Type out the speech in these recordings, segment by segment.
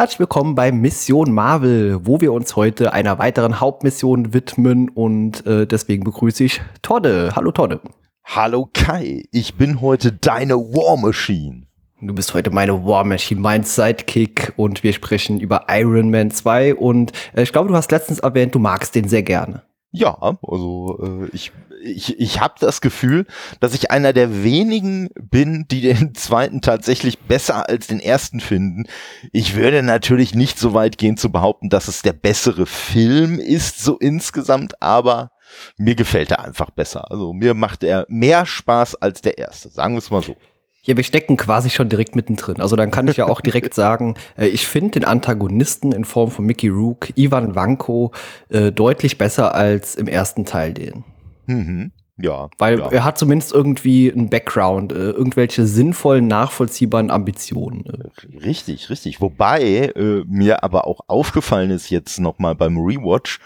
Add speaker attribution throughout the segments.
Speaker 1: Herzlich willkommen bei Mission Marvel, wo wir uns heute einer weiteren Hauptmission widmen und äh, deswegen begrüße ich Todde. Hallo Todde.
Speaker 2: Hallo Kai, ich bin heute deine War Machine.
Speaker 1: Du bist heute meine War Machine, mein Sidekick und wir sprechen über Iron Man 2 und äh, ich glaube, du hast letztens erwähnt, du magst den sehr gerne.
Speaker 2: Ja, also äh, ich, ich, ich habe das Gefühl, dass ich einer der wenigen bin, die den zweiten tatsächlich besser als den ersten finden. Ich würde natürlich nicht so weit gehen zu behaupten, dass es der bessere Film ist, so insgesamt, aber mir gefällt er einfach besser. Also mir macht er mehr Spaß als der erste, sagen wir es mal so.
Speaker 1: Ja, wir stecken quasi schon direkt mittendrin. Also dann kann ich ja auch direkt sagen, äh, ich finde den Antagonisten in Form von Mickey Rook, Ivan Vanko, äh, deutlich besser als im ersten Teil den.
Speaker 2: Mhm. Ja.
Speaker 1: Weil
Speaker 2: ja.
Speaker 1: er hat zumindest irgendwie einen Background, äh, irgendwelche sinnvollen, nachvollziehbaren Ambitionen.
Speaker 2: Äh. Richtig, richtig. Wobei äh, mir aber auch aufgefallen ist jetzt nochmal beim Rewatch,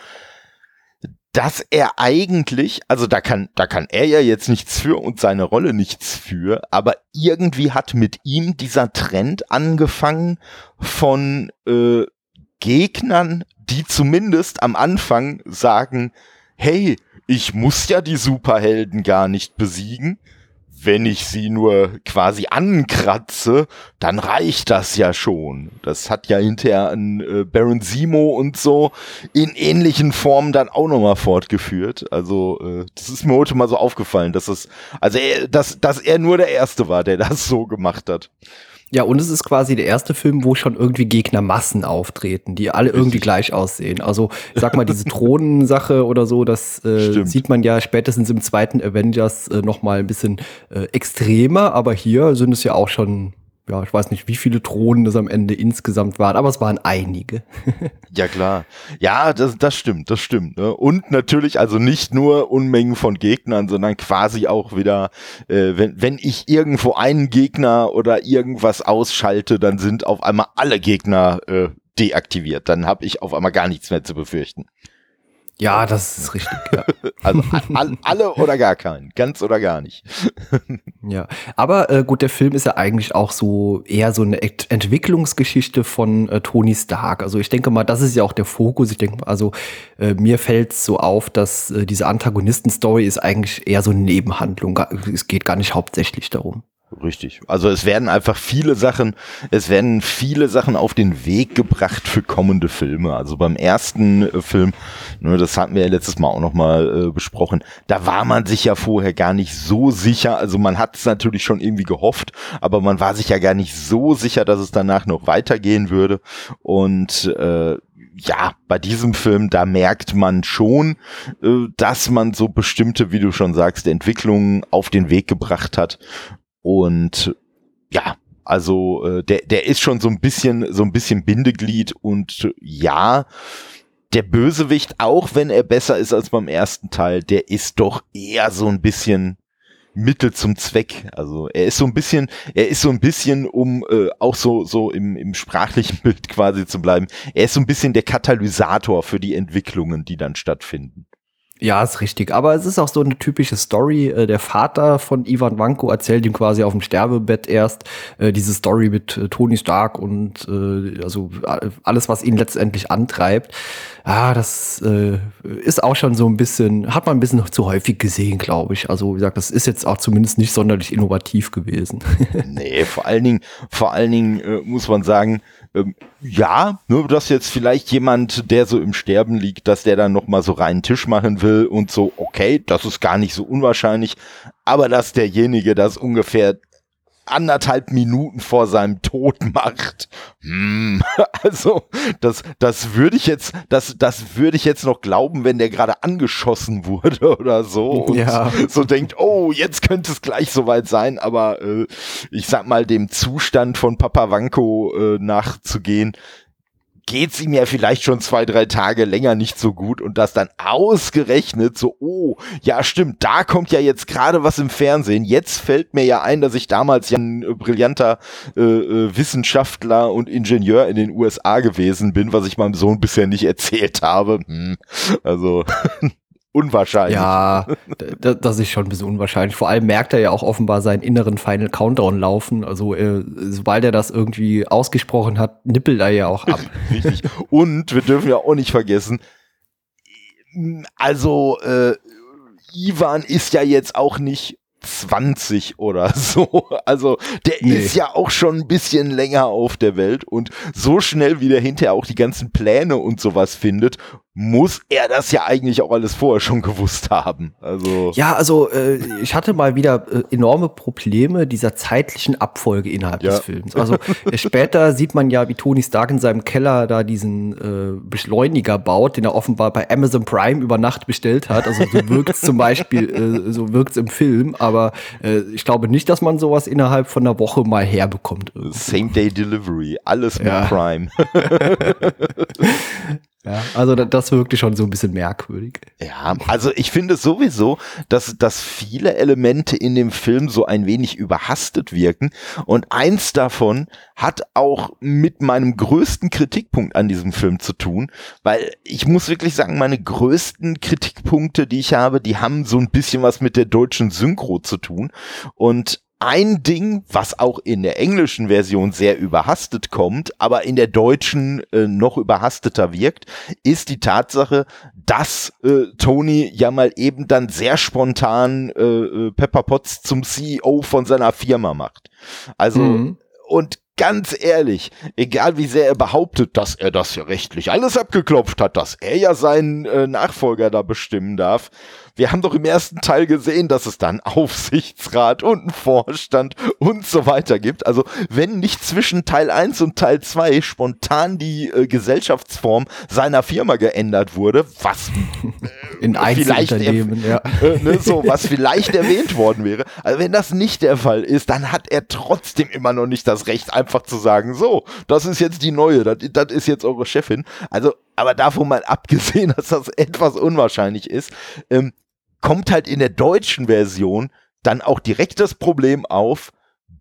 Speaker 2: dass er eigentlich, also da kann, da kann er ja jetzt nichts für und seine Rolle nichts für, aber irgendwie hat mit ihm dieser Trend angefangen von äh, Gegnern, die zumindest am Anfang sagen, hey, ich muss ja die Superhelden gar nicht besiegen, wenn ich sie nur quasi ankratze, dann reicht das ja schon. Das hat ja hinterher ein äh, Baron Simo und so in ähnlichen Formen dann auch nochmal fortgeführt. Also äh, das ist mir heute mal so aufgefallen, dass es, also er, dass, dass er nur der Erste war, der das so gemacht hat.
Speaker 1: Ja, und es ist quasi der erste Film, wo schon irgendwie Gegnermassen auftreten, die alle irgendwie gleich aussehen. Also, ich sag mal, diese Thronensache oder so, das äh, sieht man ja spätestens im zweiten Avengers äh, noch mal ein bisschen äh, extremer, aber hier sind es ja auch schon ja, ich weiß nicht, wie viele Thronen es am Ende insgesamt waren, aber es waren einige.
Speaker 2: ja, klar. Ja, das, das stimmt, das stimmt. Ne? Und natürlich also nicht nur Unmengen von Gegnern, sondern quasi auch wieder, äh, wenn, wenn ich irgendwo einen Gegner oder irgendwas ausschalte, dann sind auf einmal alle Gegner äh, deaktiviert. Dann habe ich auf einmal gar nichts mehr zu befürchten.
Speaker 1: Ja, das ist richtig. Ja.
Speaker 2: also all, alle oder gar keinen, ganz oder gar nicht.
Speaker 1: ja, aber äh, gut, der Film ist ja eigentlich auch so eher so eine Ent Entwicklungsgeschichte von äh, Tony Stark. Also ich denke mal, das ist ja auch der Fokus. Ich denke mal, also äh, mir fällt es so auf, dass äh, diese Antagonisten-Story ist eigentlich eher so eine Nebenhandlung. Es geht gar nicht hauptsächlich darum.
Speaker 2: Richtig. Also es werden einfach viele Sachen, es werden viele Sachen auf den Weg gebracht für kommende Filme. Also beim ersten äh, Film, ne, das hatten wir ja letztes Mal auch nochmal äh, besprochen, da war man sich ja vorher gar nicht so sicher. Also man hat es natürlich schon irgendwie gehofft, aber man war sich ja gar nicht so sicher, dass es danach noch weitergehen würde. Und äh, ja, bei diesem Film, da merkt man schon, äh, dass man so bestimmte, wie du schon sagst, Entwicklungen auf den Weg gebracht hat. Und ja, also äh, der, der ist schon so ein bisschen, so ein bisschen Bindeglied und ja, der Bösewicht, auch wenn er besser ist als beim ersten Teil, der ist doch eher so ein bisschen Mittel zum Zweck. Also er ist so ein bisschen, er ist so ein bisschen, um äh, auch so so im, im sprachlichen Bild quasi zu bleiben. Er ist so ein bisschen der Katalysator für die Entwicklungen, die dann stattfinden.
Speaker 1: Ja, ist richtig. Aber es ist auch so eine typische Story. Äh, der Vater von Ivan Vanko erzählt ihm quasi auf dem Sterbebett erst äh, diese Story mit äh, Tony Stark und äh, also alles, was ihn letztendlich antreibt. Ah, das äh, ist auch schon so ein bisschen, hat man ein bisschen zu häufig gesehen, glaube ich. Also wie gesagt, das ist jetzt auch zumindest nicht sonderlich innovativ gewesen.
Speaker 2: nee, vor allen Dingen, vor allen Dingen äh, muss man sagen, ähm, ja, nur dass jetzt vielleicht jemand, der so im Sterben liegt, dass der dann noch mal so reinen Tisch machen will und so, okay, das ist gar nicht so unwahrscheinlich, aber dass derjenige das ungefähr anderthalb Minuten vor seinem Tod macht. Hm, also das, das würde ich jetzt, das, das würde ich jetzt noch glauben, wenn der gerade angeschossen wurde oder so und ja. so denkt, oh, jetzt könnte es gleich soweit sein, aber äh, ich sag mal dem Zustand von Papa Wanko äh, nachzugehen, geht's ihm ja vielleicht schon zwei, drei Tage länger nicht so gut und das dann ausgerechnet so, oh, ja stimmt, da kommt ja jetzt gerade was im Fernsehen. Jetzt fällt mir ja ein, dass ich damals ja ein äh, brillanter äh, äh Wissenschaftler und Ingenieur in den USA gewesen bin, was ich meinem Sohn bisher nicht erzählt habe. Hm. Also unwahrscheinlich.
Speaker 1: Ja, das ist schon ein bisschen unwahrscheinlich. Vor allem merkt er ja auch offenbar seinen inneren Final Countdown laufen. Also äh, sobald er das irgendwie ausgesprochen hat, nippelt er ja auch ab.
Speaker 2: Richtig. Und wir dürfen ja auch nicht vergessen, also äh, Ivan ist ja jetzt auch nicht 20 oder so. Also der nee. ist ja auch schon ein bisschen länger auf der Welt und so schnell wie der hinterher auch die ganzen Pläne und sowas findet muss er das ja eigentlich auch alles vorher schon gewusst haben. Also
Speaker 1: ja, also äh, ich hatte mal wieder äh, enorme Probleme dieser zeitlichen Abfolge innerhalb ja. des Films. Also äh, später sieht man ja, wie Tony Stark in seinem Keller da diesen äh, Beschleuniger baut, den er offenbar bei Amazon Prime über Nacht bestellt hat. Also so wirkt es zum Beispiel, äh, so wirkt es im Film, aber äh, ich glaube nicht, dass man sowas innerhalb von einer Woche mal herbekommt.
Speaker 2: Same Day Delivery, alles mit ja. Prime.
Speaker 1: Ja, also das wirkte schon so ein bisschen merkwürdig.
Speaker 2: Ja, also ich finde sowieso, dass, dass viele Elemente in dem Film so ein wenig überhastet wirken. Und eins davon hat auch mit meinem größten Kritikpunkt an diesem Film zu tun, weil ich muss wirklich sagen, meine größten Kritikpunkte, die ich habe, die haben so ein bisschen was mit der deutschen Synchro zu tun. Und ein Ding, was auch in der englischen Version sehr überhastet kommt, aber in der deutschen äh, noch überhasteter wirkt, ist die Tatsache, dass äh, Tony ja mal eben dann sehr spontan äh, äh Pepper Potts zum CEO von seiner Firma macht. Also mhm. und ganz ehrlich, egal wie sehr er behauptet, dass er das ja rechtlich alles abgeklopft hat, dass er ja seinen äh, Nachfolger da bestimmen darf, wir haben doch im ersten Teil gesehen, dass es dann Aufsichtsrat und einen Vorstand und so weiter gibt. Also wenn nicht zwischen Teil 1 und Teil 2 spontan die äh, Gesellschaftsform seiner Firma geändert wurde, was
Speaker 1: äh, in Einzelunternehmen, ja.
Speaker 2: Äh, ne, so, was vielleicht erwähnt worden wäre. Also wenn das nicht der Fall ist, dann hat er trotzdem immer noch nicht das Recht, einfach zu sagen, so, das ist jetzt die neue, das, das ist jetzt eure Chefin. Also aber davon mal abgesehen, dass das etwas unwahrscheinlich ist, ähm, kommt halt in der deutschen Version dann auch direkt das Problem auf,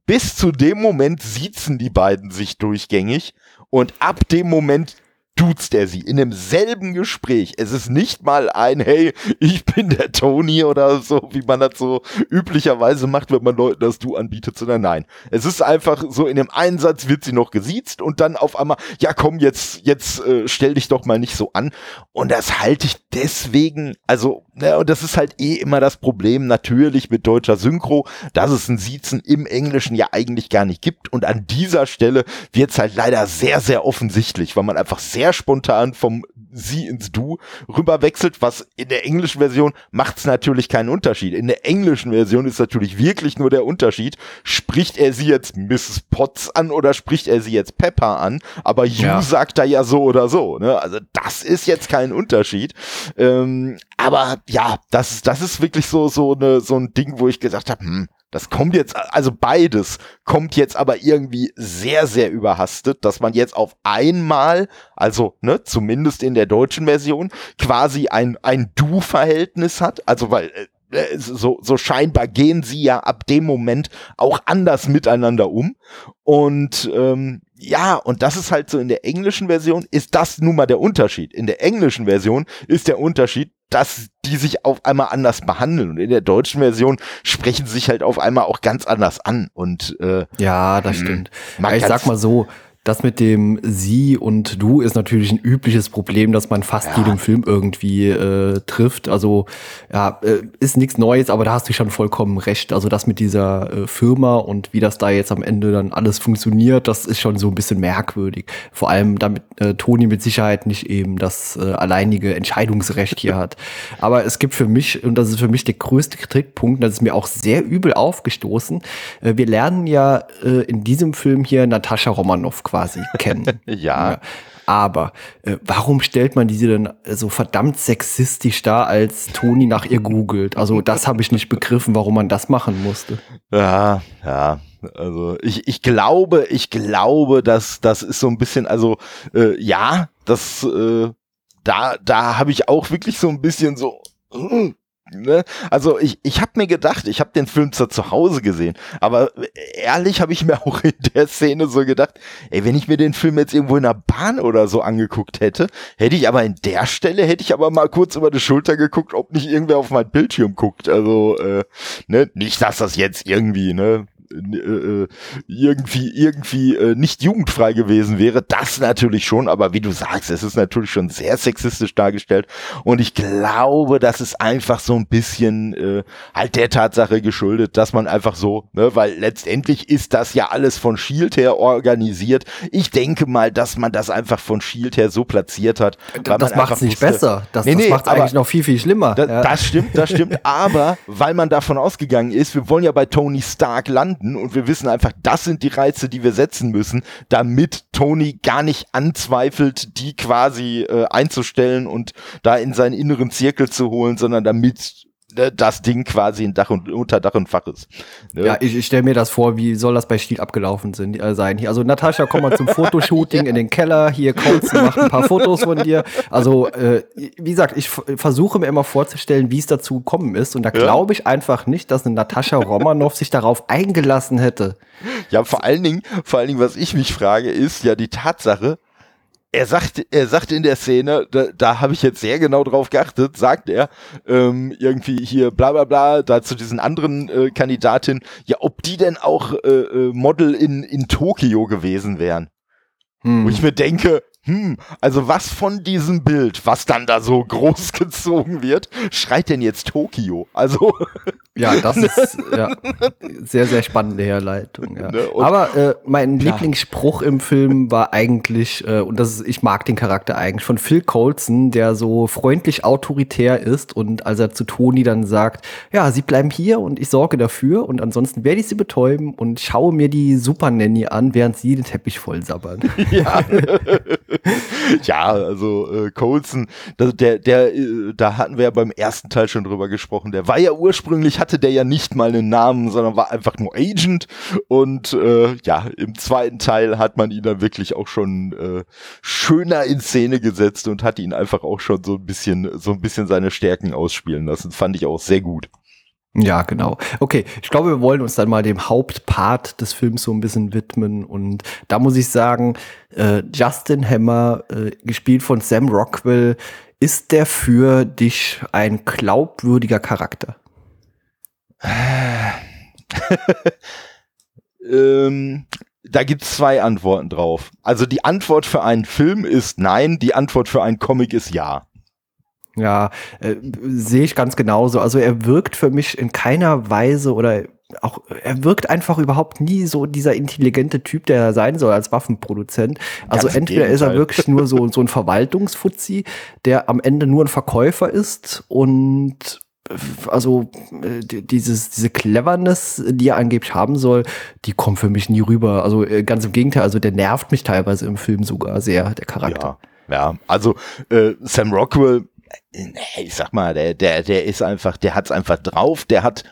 Speaker 2: bis zu dem Moment siezen die beiden sich durchgängig und ab dem Moment duzt er sie in demselben Gespräch. Es ist nicht mal ein, hey, ich bin der Tony oder so, wie man das so üblicherweise macht, wenn man Leuten das Du anbietet, sondern nein. Es ist einfach so, in dem Einsatz wird sie noch gesiezt und dann auf einmal, ja komm, jetzt, jetzt äh, stell dich doch mal nicht so an. Und das halte ich deswegen, also, ne, und das ist halt eh immer das Problem, natürlich mit deutscher Synchro, dass es ein Siezen im Englischen ja eigentlich gar nicht gibt. Und an dieser Stelle wird es halt leider sehr, sehr offensichtlich, weil man einfach sehr sehr spontan vom Sie ins Du rüberwechselt, was in der englischen Version macht es natürlich keinen Unterschied. In der englischen Version ist natürlich wirklich nur der Unterschied, spricht er sie jetzt Mrs. Potts an oder spricht er sie jetzt Pepper an, aber You ja. sagt er ja so oder so. Ne? Also das ist jetzt kein Unterschied. Ähm, aber ja, das, das ist wirklich so, so, eine, so ein Ding, wo ich gesagt habe, hm, das kommt jetzt, also beides kommt jetzt aber irgendwie sehr, sehr überhastet, dass man jetzt auf einmal, also ne, zumindest in der deutschen Version, quasi ein, ein Du-Verhältnis hat. Also weil äh, äh, so, so scheinbar gehen sie ja ab dem Moment auch anders miteinander um. Und ähm, ja, und das ist halt so in der englischen Version, ist das nun mal der Unterschied. In der englischen Version ist der Unterschied, dass die sich auf einmal anders behandeln. Und in der deutschen Version sprechen sie sich halt auf einmal auch ganz anders an. Und äh,
Speaker 1: ja, das stimmt. ich sag mal so, das mit dem Sie und Du ist natürlich ein übliches Problem, das man fast ja. jedem Film irgendwie äh, trifft. Also ja, äh, ist nichts Neues, aber da hast du schon vollkommen recht. Also das mit dieser äh, Firma und wie das da jetzt am Ende dann alles funktioniert, das ist schon so ein bisschen merkwürdig. Vor allem damit äh, Toni mit Sicherheit nicht eben das äh, alleinige Entscheidungsrecht hier hat. Aber es gibt für mich, und das ist für mich der größte Kritikpunkt, das ist mir auch sehr übel aufgestoßen, äh, wir lernen ja äh, in diesem Film hier Natascha Romanoff quasi kennen.
Speaker 2: ja. ja.
Speaker 1: Aber äh, warum stellt man diese denn so verdammt sexistisch da, als Toni nach ihr googelt? Also das habe ich nicht begriffen, warum man das machen musste.
Speaker 2: Ja, ja. Also ich, ich glaube, ich glaube, dass das ist so ein bisschen, also äh, ja, das äh, da da habe ich auch wirklich so ein bisschen so Ne? Also ich, ich habe mir gedacht, ich habe den Film zwar zu Hause gesehen, aber ehrlich habe ich mir auch in der Szene so gedacht, ey, wenn ich mir den Film jetzt irgendwo in der Bahn oder so angeguckt hätte, hätte ich aber in der Stelle, hätte ich aber mal kurz über die Schulter geguckt, ob nicht irgendwer auf mein Bildschirm guckt. Also, äh, ne, nicht, dass das jetzt irgendwie, ne, äh, äh, irgendwie irgendwie äh, nicht jugendfrei gewesen wäre, das natürlich schon, aber wie du sagst, es ist natürlich schon sehr sexistisch dargestellt und ich glaube, das ist einfach so ein bisschen äh, halt der Tatsache geschuldet, dass man einfach so, ne, weil letztendlich ist das ja alles von Shield her organisiert. Ich denke mal, dass man das einfach von Shield her so platziert hat.
Speaker 1: Das macht es nicht wusste, besser. Das, nee, nee, das macht es eigentlich noch viel, viel schlimmer.
Speaker 2: Da, ja. Das stimmt, das stimmt. aber weil man davon ausgegangen ist, wir wollen ja bei Tony Stark landen, finden und wir wissen einfach, das sind die Reize, die wir setzen müssen, damit Tony gar nicht anzweifelt, die quasi äh, einzustellen und da in seinen inneren Zirkel zu holen, sondern damit das Ding quasi in Dach und unter Dach und Fach ist.
Speaker 1: Ne? Ja, ich, ich stelle mir das vor, wie soll das bei Stil abgelaufen sind, äh, sein. Hier, also Natascha, komm mal zum Fotoshooting ja. in den Keller, hier kommst du, mach ein paar Fotos von dir. Also, äh, wie gesagt, ich versuche mir immer vorzustellen, wie es dazu gekommen ist. Und da ja. glaube ich einfach nicht, dass eine Natascha Romanoff sich darauf eingelassen hätte.
Speaker 2: Ja, vor allen Dingen, vor allen Dingen, was ich mich frage, ist ja die Tatsache, er sagt, er sagt in der Szene, da, da habe ich jetzt sehr genau drauf geachtet, sagt er ähm, irgendwie hier bla bla bla, da zu diesen anderen äh, Kandidatin, ja, ob die denn auch äh, äh, Model in, in Tokio gewesen wären. Hm. Wo ich mir denke, hm, also was von diesem Bild, was dann da so groß gezogen wird, schreit denn jetzt Tokio? Also.
Speaker 1: Ja, das ist ja, sehr, sehr spannende Herleitung. Ja. Ne, Aber äh, mein klar. Lieblingsspruch im Film war eigentlich, äh, und das ist, ich mag den Charakter eigentlich, von Phil Colson, der so freundlich autoritär ist und als er zu Toni dann sagt, ja, sie bleiben hier und ich sorge dafür und ansonsten werde ich sie betäuben und schaue mir die Super Nanny an, während sie den Teppich voll sabbern. Ja.
Speaker 2: ja, also äh, Colson, der, der, äh, da hatten wir ja beim ersten Teil schon drüber gesprochen. Der war ja ursprünglich, hatte der ja nicht mal einen Namen, sondern war einfach nur Agent. Und äh, ja, im zweiten Teil hat man ihn dann wirklich auch schon äh, schöner in Szene gesetzt und hat ihn einfach auch schon so ein bisschen, so ein bisschen seine Stärken ausspielen lassen. Fand ich auch sehr gut.
Speaker 1: Ja, genau. Okay, ich glaube, wir wollen uns dann mal dem Hauptpart des Films so ein bisschen widmen. Und da muss ich sagen, äh, Justin Hammer, äh, gespielt von Sam Rockwell, ist der für dich ein glaubwürdiger Charakter?
Speaker 2: ähm, da gibt's zwei Antworten drauf. Also die Antwort für einen Film ist nein, die Antwort für einen Comic ist ja.
Speaker 1: Ja, äh, sehe ich ganz genauso. Also er wirkt für mich in keiner Weise oder auch, er wirkt einfach überhaupt nie so dieser intelligente Typ, der er sein soll als Waffenproduzent. Also ganz entweder ist er wirklich nur so, so ein Verwaltungsfuzzi, der am Ende nur ein Verkäufer ist und also äh, dieses, diese Cleverness, die er angeblich haben soll, die kommt für mich nie rüber. Also äh, ganz im Gegenteil, also der nervt mich teilweise im Film sogar sehr, der Charakter.
Speaker 2: Ja, ja. also äh, Sam Rockwell ich sag mal, der, der, der ist einfach, der hat's einfach drauf, der hat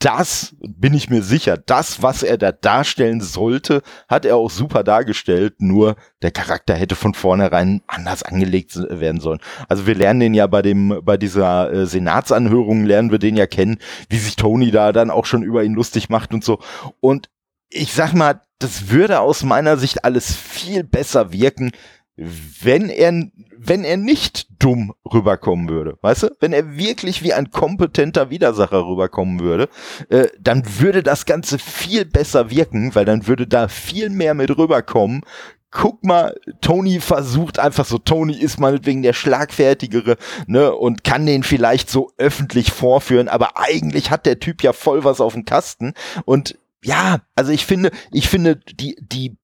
Speaker 2: das, bin ich mir sicher, das, was er da darstellen sollte, hat er auch super dargestellt, nur der Charakter hätte von vornherein anders angelegt werden sollen. Also wir lernen den ja bei dem, bei dieser äh, Senatsanhörung lernen wir den ja kennen, wie sich Tony da dann auch schon über ihn lustig macht und so. Und ich sag mal, das würde aus meiner Sicht alles viel besser wirken, wenn er, wenn er nicht dumm rüberkommen würde, weißt du? Wenn er wirklich wie ein kompetenter Widersacher rüberkommen würde, äh, dann würde das Ganze viel besser wirken, weil dann würde da viel mehr mit rüberkommen. Guck mal, Tony versucht einfach so, Tony ist meinetwegen der Schlagfertigere, ne, und kann den vielleicht so öffentlich vorführen, aber eigentlich hat der Typ ja voll was auf dem Kasten und ja, also ich finde, ich finde, die, die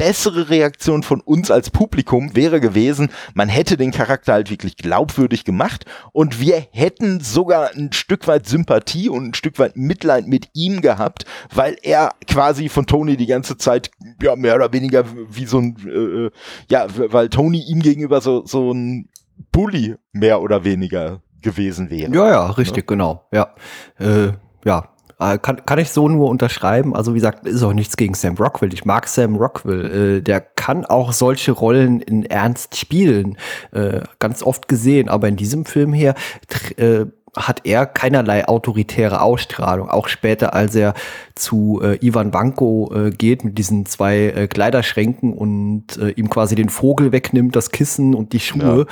Speaker 2: bessere Reaktion von uns als Publikum wäre gewesen, man hätte den Charakter halt wirklich glaubwürdig gemacht und wir hätten sogar ein Stück weit Sympathie und ein Stück weit Mitleid mit ihm gehabt, weil er quasi von Tony die ganze Zeit ja mehr oder weniger wie so ein äh, äh ja, weil Tony ihm gegenüber so so ein Bully mehr oder weniger gewesen wäre.
Speaker 1: Ja, ja, richtig, ja? genau. Ja. Äh, ja, äh, kann, kann ich so nur unterschreiben. Also wie gesagt, ist auch nichts gegen Sam Rockwell. Ich mag Sam Rockwell. Äh, der kann auch solche Rollen in Ernst spielen. Äh, ganz oft gesehen. Aber in diesem Film hier äh, hat er keinerlei autoritäre Ausstrahlung. Auch später, als er zu äh, Ivan Banko äh, geht mit diesen zwei äh, Kleiderschränken und äh, ihm quasi den Vogel wegnimmt, das Kissen und die Schuhe.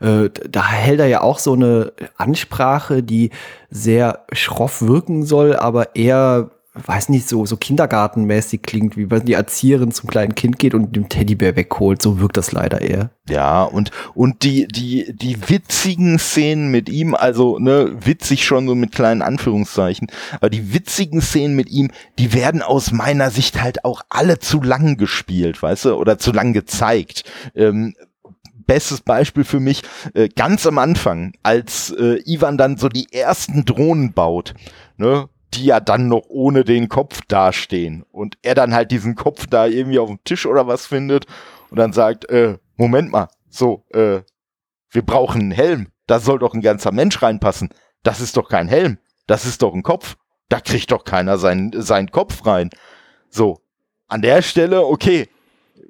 Speaker 1: Ja. Äh, da hält er ja auch so eine Ansprache, die sehr schroff wirken soll, aber eher weiß nicht, so, so kindergartenmäßig klingt, wie wenn die Erzieherin zum kleinen Kind geht und dem Teddybär wegholt. So wirkt das leider eher.
Speaker 2: Ja, und, und die, die, die witzigen Szenen mit ihm, also, ne, witzig schon so mit kleinen Anführungszeichen, aber die witzigen Szenen mit ihm, die werden aus meiner Sicht halt auch alle zu lang gespielt, weißt du, oder zu lang gezeigt. Ähm, bestes Beispiel für mich, äh, ganz am Anfang, als äh, Ivan dann so die ersten Drohnen baut, ne, die ja dann noch ohne den Kopf dastehen und er dann halt diesen Kopf da irgendwie auf dem Tisch oder was findet und dann sagt, äh, Moment mal, so, äh, wir brauchen einen Helm, da soll doch ein ganzer Mensch reinpassen. Das ist doch kein Helm, das ist doch ein Kopf. Da kriegt doch keiner seinen, seinen Kopf rein. So, an der Stelle, okay,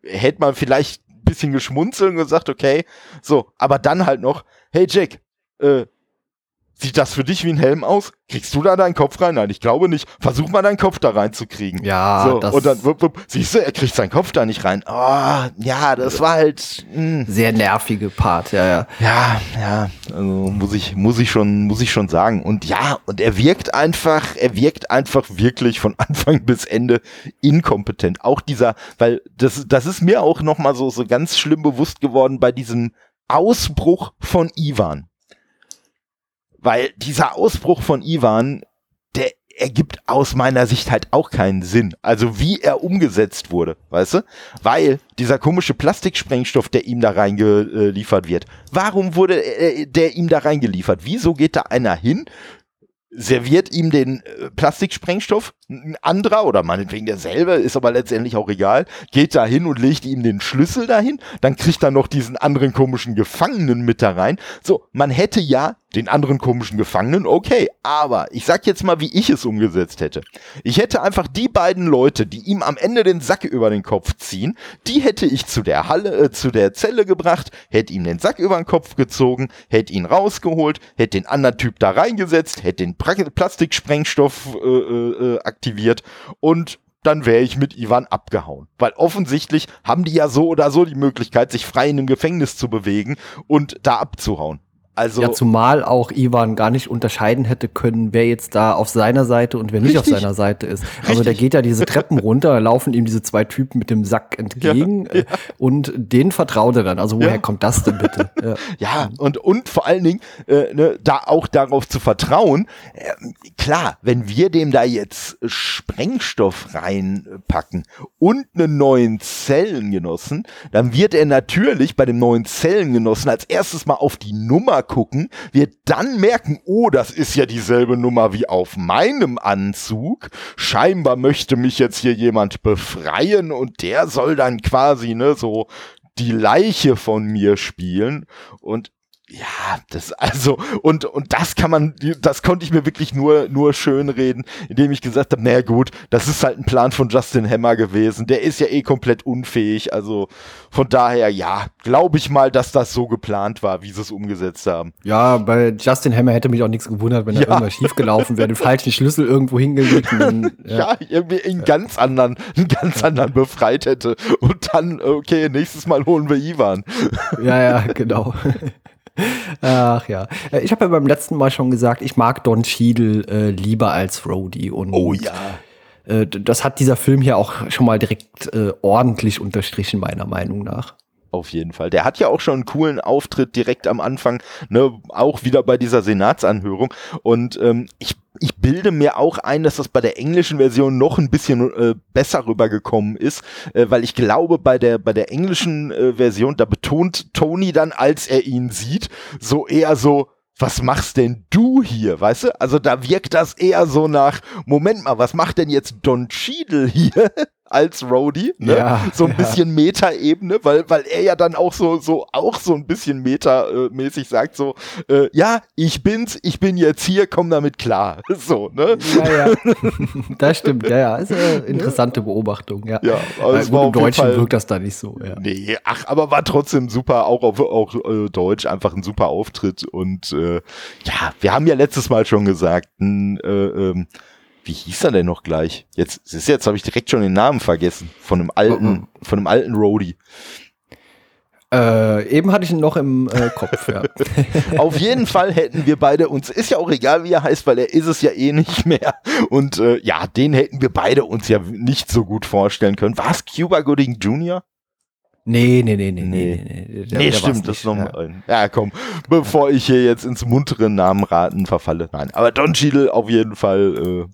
Speaker 2: hätte man vielleicht ein bisschen geschmunzelt und gesagt, okay, so, aber dann halt noch, hey Jack, äh, Sieht das für dich wie ein Helm aus? Kriegst du da deinen Kopf rein? Nein, ich glaube nicht. Versuch mal deinen Kopf da reinzukriegen.
Speaker 1: Ja,
Speaker 2: so, das und dann wupp, wupp, siehst du, er kriegt seinen Kopf da nicht rein. Oh, ja, das war halt
Speaker 1: mh. Hm. sehr nervige Part, ja, ja.
Speaker 2: Ja, ja, also muss ich muss ich schon muss ich schon sagen und ja, und er wirkt einfach, er wirkt einfach wirklich von Anfang bis Ende inkompetent. Auch dieser, weil das das ist mir auch noch mal so so ganz schlimm bewusst geworden bei diesem Ausbruch von Ivan weil dieser Ausbruch von Ivan, der ergibt aus meiner Sicht halt auch keinen Sinn. Also wie er umgesetzt wurde, weißt du? Weil dieser komische Plastiksprengstoff, der ihm da reingeliefert wird, warum wurde der ihm da reingeliefert? Wieso geht da einer hin, serviert ihm den äh, Plastiksprengstoff, ein anderer oder meinetwegen derselbe, ist aber letztendlich auch egal, geht da hin und legt ihm den Schlüssel dahin, dann kriegt er noch diesen anderen komischen Gefangenen mit da rein. So, man hätte ja den anderen komischen Gefangenen, okay, aber ich sag jetzt mal, wie ich es umgesetzt hätte. Ich hätte einfach die beiden Leute, die ihm am Ende den Sack über den Kopf ziehen, die hätte ich zu der Halle, äh, zu der Zelle gebracht, hätte ihm den Sack über den Kopf gezogen, hätte ihn rausgeholt, hätte den anderen Typ da reingesetzt, hätte den pra Plastiksprengstoff äh, äh, aktiviert und dann wäre ich mit Ivan abgehauen. Weil offensichtlich haben die ja so oder so die Möglichkeit, sich frei in einem Gefängnis zu bewegen und da abzuhauen. Also
Speaker 1: ja, zumal auch Ivan gar nicht unterscheiden hätte können, wer jetzt da auf seiner Seite und wer nicht auf seiner Seite ist. Richtig. Also der geht ja diese Treppen runter, laufen ihm diese zwei Typen mit dem Sack entgegen ja, ja. Äh, und den vertraut er dann. Also woher ja. kommt das denn bitte?
Speaker 2: Ja, und, und vor allen Dingen äh, ne, da auch darauf zu vertrauen, äh, klar, wenn wir dem da jetzt Sprengstoff reinpacken und einen neuen Zellengenossen, dann wird er natürlich bei dem neuen Zellengenossen als erstes mal auf die Nummer gucken, wir dann merken, oh, das ist ja dieselbe Nummer wie auf meinem Anzug. Scheinbar möchte mich jetzt hier jemand befreien und der soll dann quasi, ne, so die Leiche von mir spielen. Und ja, das also und und das kann man, das konnte ich mir wirklich nur nur schön reden, indem ich gesagt habe, naja gut, das ist halt ein Plan von Justin Hammer gewesen. Der ist ja eh komplett unfähig, also von daher ja, glaube ich mal, dass das so geplant war, wie sie es umgesetzt haben.
Speaker 1: Ja, bei Justin Hammer hätte mich auch nichts gewundert, wenn da ja. irgendwas schiefgelaufen wäre, den falschen Schlüssel irgendwo hingelegt.
Speaker 2: Ja. ja. irgendwie einen ganz anderen, einen ganz anderen befreit hätte und dann okay, nächstes Mal holen wir Ivan.
Speaker 1: Ja, ja, genau. Ach ja. Äh, ich habe ja beim letzten Mal schon gesagt, ich mag Don Cheadle äh, lieber als Rhodey. Und
Speaker 2: oh ja.
Speaker 1: Äh, das hat dieser Film hier auch schon mal direkt äh, ordentlich unterstrichen, meiner Meinung nach.
Speaker 2: Auf jeden Fall. Der hat ja auch schon einen coolen Auftritt direkt am Anfang, ne, auch wieder bei dieser Senatsanhörung. Und ähm, ich ich bilde mir auch ein, dass das bei der englischen Version noch ein bisschen äh, besser rübergekommen ist, äh, weil ich glaube, bei der, bei der englischen äh, Version, da betont Tony dann, als er ihn sieht, so eher so, was machst denn du hier, weißt du? Also da wirkt das eher so nach, Moment mal, was macht denn jetzt Don Cheadle hier? als Rhodey, ne?
Speaker 1: Ja,
Speaker 2: so ein
Speaker 1: ja.
Speaker 2: bisschen Meta-Ebene, weil, weil er ja dann auch so, so, auch so ein bisschen Meta-mäßig sagt so, äh, ja, ich bin's, ich bin jetzt hier, komm damit klar. So, ne?
Speaker 1: Ja, ja. das stimmt, ja, ja. Ist eine interessante Beobachtung, ja.
Speaker 2: Ja,
Speaker 1: Äh,
Speaker 2: es
Speaker 1: gut, Im Deutschen
Speaker 2: Fall-
Speaker 1: wirkt das da nicht so, ja.
Speaker 2: Nee, ach, aber war trotzdem super, auch auf auch, äh, Deutsch, einfach ein super Auftritt. Und äh, ja, wir haben ja letztes Mal schon gesagt, n, äh, ähm, wie hieß er denn noch gleich? Jetzt, du, jetzt habe ich direkt schon den Namen vergessen. Von einem alten,
Speaker 1: Mhm.
Speaker 2: von einem alten Roadie.
Speaker 1: Äh, eben hatte ich ihn noch im äh, Kopf, ja.
Speaker 2: Auf jeden Fall hätten wir beide uns, ist ja auch egal, wie er heißt, weil er ist es ja eh nicht mehr. Und äh, ja, den hätten wir beide uns ja nicht so gut vorstellen können. War es Cuba Gooding Jr.?
Speaker 1: Nee, nee, nee, nee,
Speaker 2: Nee.
Speaker 1: nee. nee, der-
Speaker 2: nee,
Speaker 1: der war's
Speaker 2: stimmt, das ist nochmal ein. Ja, komm, bevor ich hier jetzt ins muntere Namenraten verfalle. Nein, aber Don Cheadle auf jeden Fall, äh, ja,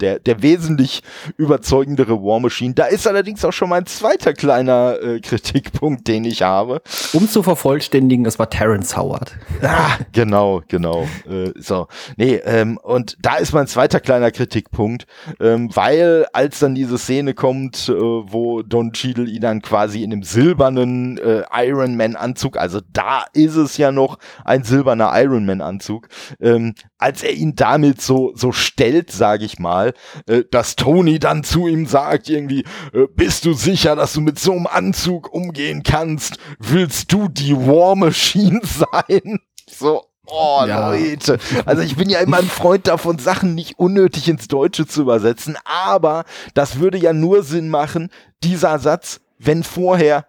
Speaker 2: der, der wesentlich überzeugendere War Machine. Da ist allerdings auch schon mein zweiter kleiner äh, Kritikpunkt, den ich habe.
Speaker 1: Um zu vervollständigen, das war Terrence Howard.
Speaker 2: Ah, genau, genau. Äh, so, nee, ähm, und da ist mein zweiter kleiner Kritikpunkt, ähm, weil als dann diese Szene kommt, äh, wo Don Cheadle ihn dann quasi in einem silbernen äh, Iron Man Anzug, also da ist es ja noch ein silberner Iron Man Anzug, ähm, als er ihn damit so so stellt, sage ich mal, äh, dass Tony dann zu ihm sagt irgendwie, äh, bist du sicher, dass du mit so einem Anzug umgehen kannst? Willst du die War Machine sein? So, oh
Speaker 1: Ja.
Speaker 2: Leute. Also ich bin ja immer ein Freund davon, Sachen nicht unnötig ins Deutsche zu übersetzen, aber das würde ja nur Sinn machen, dieser Satz, wenn vorher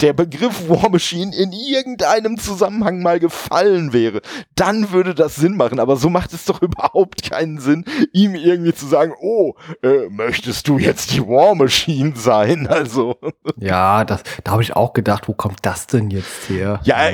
Speaker 2: der Begriff War Machine in irgendeinem Zusammenhang mal gefallen wäre, dann würde das Sinn machen. Aber so macht es doch überhaupt keinen Sinn, ihm irgendwie zu sagen, oh, äh, möchtest du jetzt die War Machine sein? Also,
Speaker 1: Ja, das, da habe ich auch gedacht, wo kommt das denn jetzt her?
Speaker 2: ja,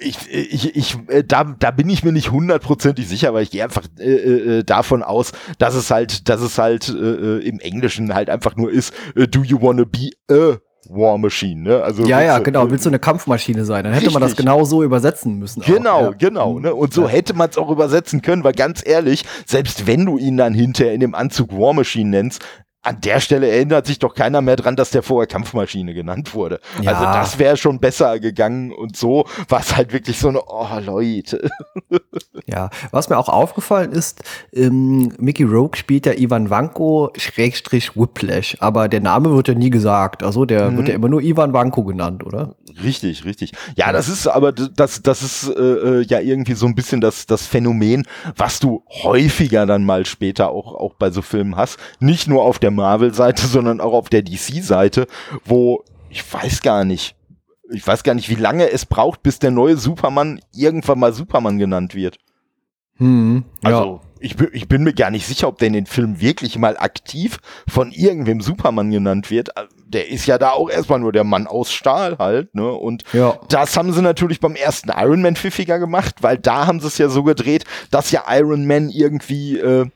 Speaker 2: ich, ich, ich, äh, da, da bin ich mir nicht hundertprozentig sicher, weil ich gehe einfach äh, äh, davon aus, dass es halt, dass es halt äh, äh, im Englischen halt einfach nur ist, äh, do you wanna be a War Machine, ne? Also
Speaker 1: ja, ja, genau. Willst du eine Kampfmaschine sein? Dann hätte man das
Speaker 2: Richtig.
Speaker 1: genau so übersetzen müssen. auch,
Speaker 2: Genau,
Speaker 1: ja.
Speaker 2: genau. Ne? Und so
Speaker 1: Ja.
Speaker 2: hätte man es auch übersetzen können, weil ganz ehrlich, selbst wenn du ihn dann hinterher in dem Anzug War Machine nennst, an der Stelle erinnert sich doch keiner mehr dran, dass der vorher Kampfmaschine genannt wurde.
Speaker 1: Ja.
Speaker 2: Also das wäre schon besser gegangen und so war es halt wirklich so eine, oh Leute.
Speaker 1: Ja, was mir auch aufgefallen ist, ähm, Mickey Rogue spielt ja Ivan Vanko Schrägstrich Whiplash, aber der Name wird ja nie gesagt. Also der
Speaker 2: Mhm.
Speaker 1: wird ja immer nur Ivan Vanko genannt, oder?
Speaker 2: Richtig, richtig. Ja, das ist aber das, das ist äh, äh, ja irgendwie so ein bisschen das, das Phänomen, was du häufiger dann mal später auch, auch bei so Filmen hast. Nicht nur auf der Marvel-Seite, sondern auch auf der DC-Seite, wo ich weiß gar nicht, ich weiß gar nicht, wie lange es braucht, bis der neue Superman irgendwann mal Superman genannt wird.
Speaker 1: Hm,
Speaker 2: Also ich, bin- ich bin mir gar nicht sicher, ob der in den Film wirklich mal aktiv von irgendwem Superman genannt wird. Äh, Der ist ja da auch erstmal nur der Mann aus Stahl halt, ne? Und
Speaker 1: ja. ja.
Speaker 2: das haben sie natürlich beim ersten Iron Man pfiffiger gemacht, weil da haben sie es ja so gedreht, dass ja Iron Man irgendwie äh,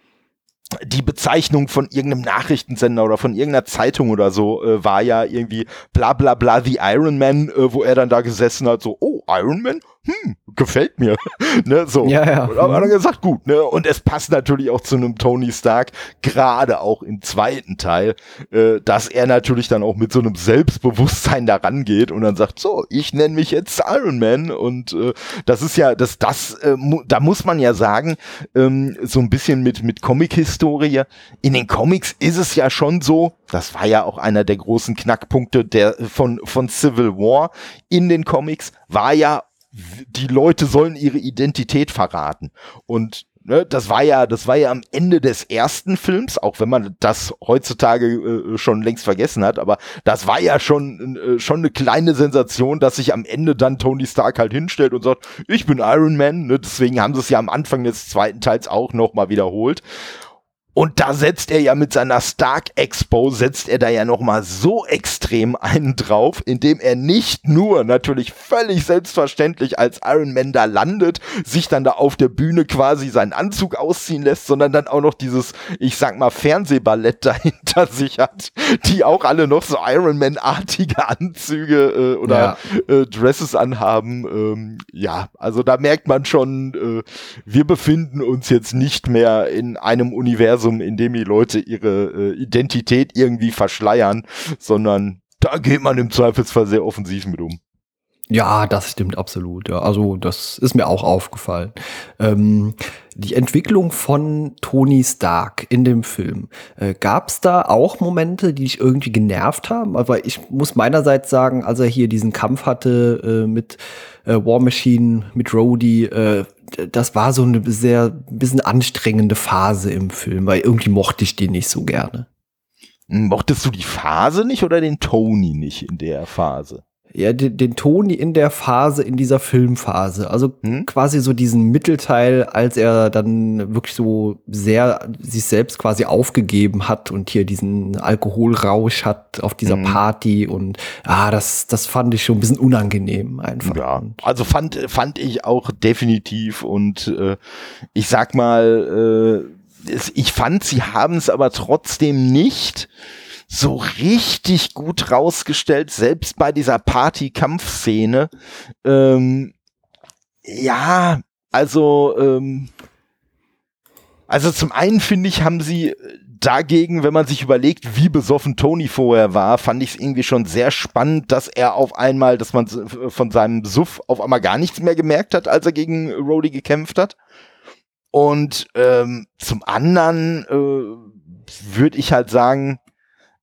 Speaker 2: die Bezeichnung von irgendeinem Nachrichtensender oder von irgendeiner Zeitung oder so äh, war ja irgendwie bla bla bla The Iron Man, äh, wo er dann da gesessen hat, so, oh, Iron Man? Hm, gefällt mir. ne, so.
Speaker 1: Ja, ja.
Speaker 2: Und aber dann gesagt, gut, ne? Und es passt natürlich auch zu einem Tony Stark, gerade auch im zweiten Teil, äh, dass er natürlich dann auch mit so einem Selbstbewusstsein da rangeht und dann sagt, so, ich nenne mich jetzt Iron Man und äh, das ist ja, das, das, äh, mu da muss man ja sagen, ähm, so ein bisschen mit, mit Comic-Historie. In den Comics ist es ja schon so, das war ja auch einer der großen Knackpunkte der, von, von Civil War in den Comics, war ja, die Leute sollen ihre Identität verraten. Und ne, das war ja, das war ja am Ende des ersten Films, auch wenn man das heutzutage äh, schon längst vergessen hat, aber das war ja schon, äh, schon eine kleine Sensation, dass sich am Ende dann Tony Stark halt hinstellt und sagt, ich bin Iron Man, ne, deswegen haben sie es ja am Anfang des zweiten Teils auch nochmal wiederholt. Und da setzt er ja mit seiner Stark Expo, setzt er da ja nochmal so extrem einen drauf, indem er nicht nur natürlich völlig selbstverständlich als Iron Man da landet, sich dann da auf der Bühne quasi seinen Anzug ausziehen lässt, sondern dann auch noch dieses, ich sag mal, Fernsehballett dahinter sich hat, die auch alle noch so Iron Man-artige Anzüge äh, oder äh, Dresses anhaben. Ähm, ja, also da merkt man schon, äh, wir befinden uns jetzt nicht mehr in einem Universum, Universum, in dem die Leute ihre äh, Identität irgendwie verschleiern, sondern da geht man im Zweifelsfall sehr offensiv mit um.
Speaker 1: Ja, das stimmt absolut. Ja. Also das ist mir auch aufgefallen. Ähm, die Entwicklung von Tony Stark in dem Film, äh, gab es da auch Momente, die dich irgendwie genervt haben? Aber ich muss meinerseits sagen, als er hier diesen Kampf hatte äh, mit äh, War Machine, mit Rhodey, äh, das war so eine sehr bisschen anstrengende Phase im Film, weil irgendwie mochte ich den nicht so gerne.
Speaker 2: Mochtest du die Phase nicht oder den Tony nicht in der Phase?
Speaker 1: Ja, den, den Toni in der Phase, in dieser Filmphase. Also hm? quasi so diesen Mittelteil, als er dann wirklich so sehr sich selbst quasi aufgegeben hat und hier diesen Alkoholrausch hat auf dieser hm. Party und ah, das, das fand ich schon ein bisschen unangenehm einfach.
Speaker 2: Ja, also fand, fand ich auch definitiv und äh, ich sag mal, äh, ich fand, sie haben es aber trotzdem nicht so richtig gut rausgestellt, selbst bei dieser Party-Kampfszene. Ähm, ja, also, ähm, also zum einen finde ich, haben sie dagegen, wenn man sich überlegt, wie besoffen Tony vorher war, fand ich es irgendwie schon sehr spannend, dass er auf einmal, dass man von seinem Suff auf einmal gar nichts mehr gemerkt hat, als er gegen Rody gekämpft hat. Und ähm, zum anderen äh, würde ich halt sagen,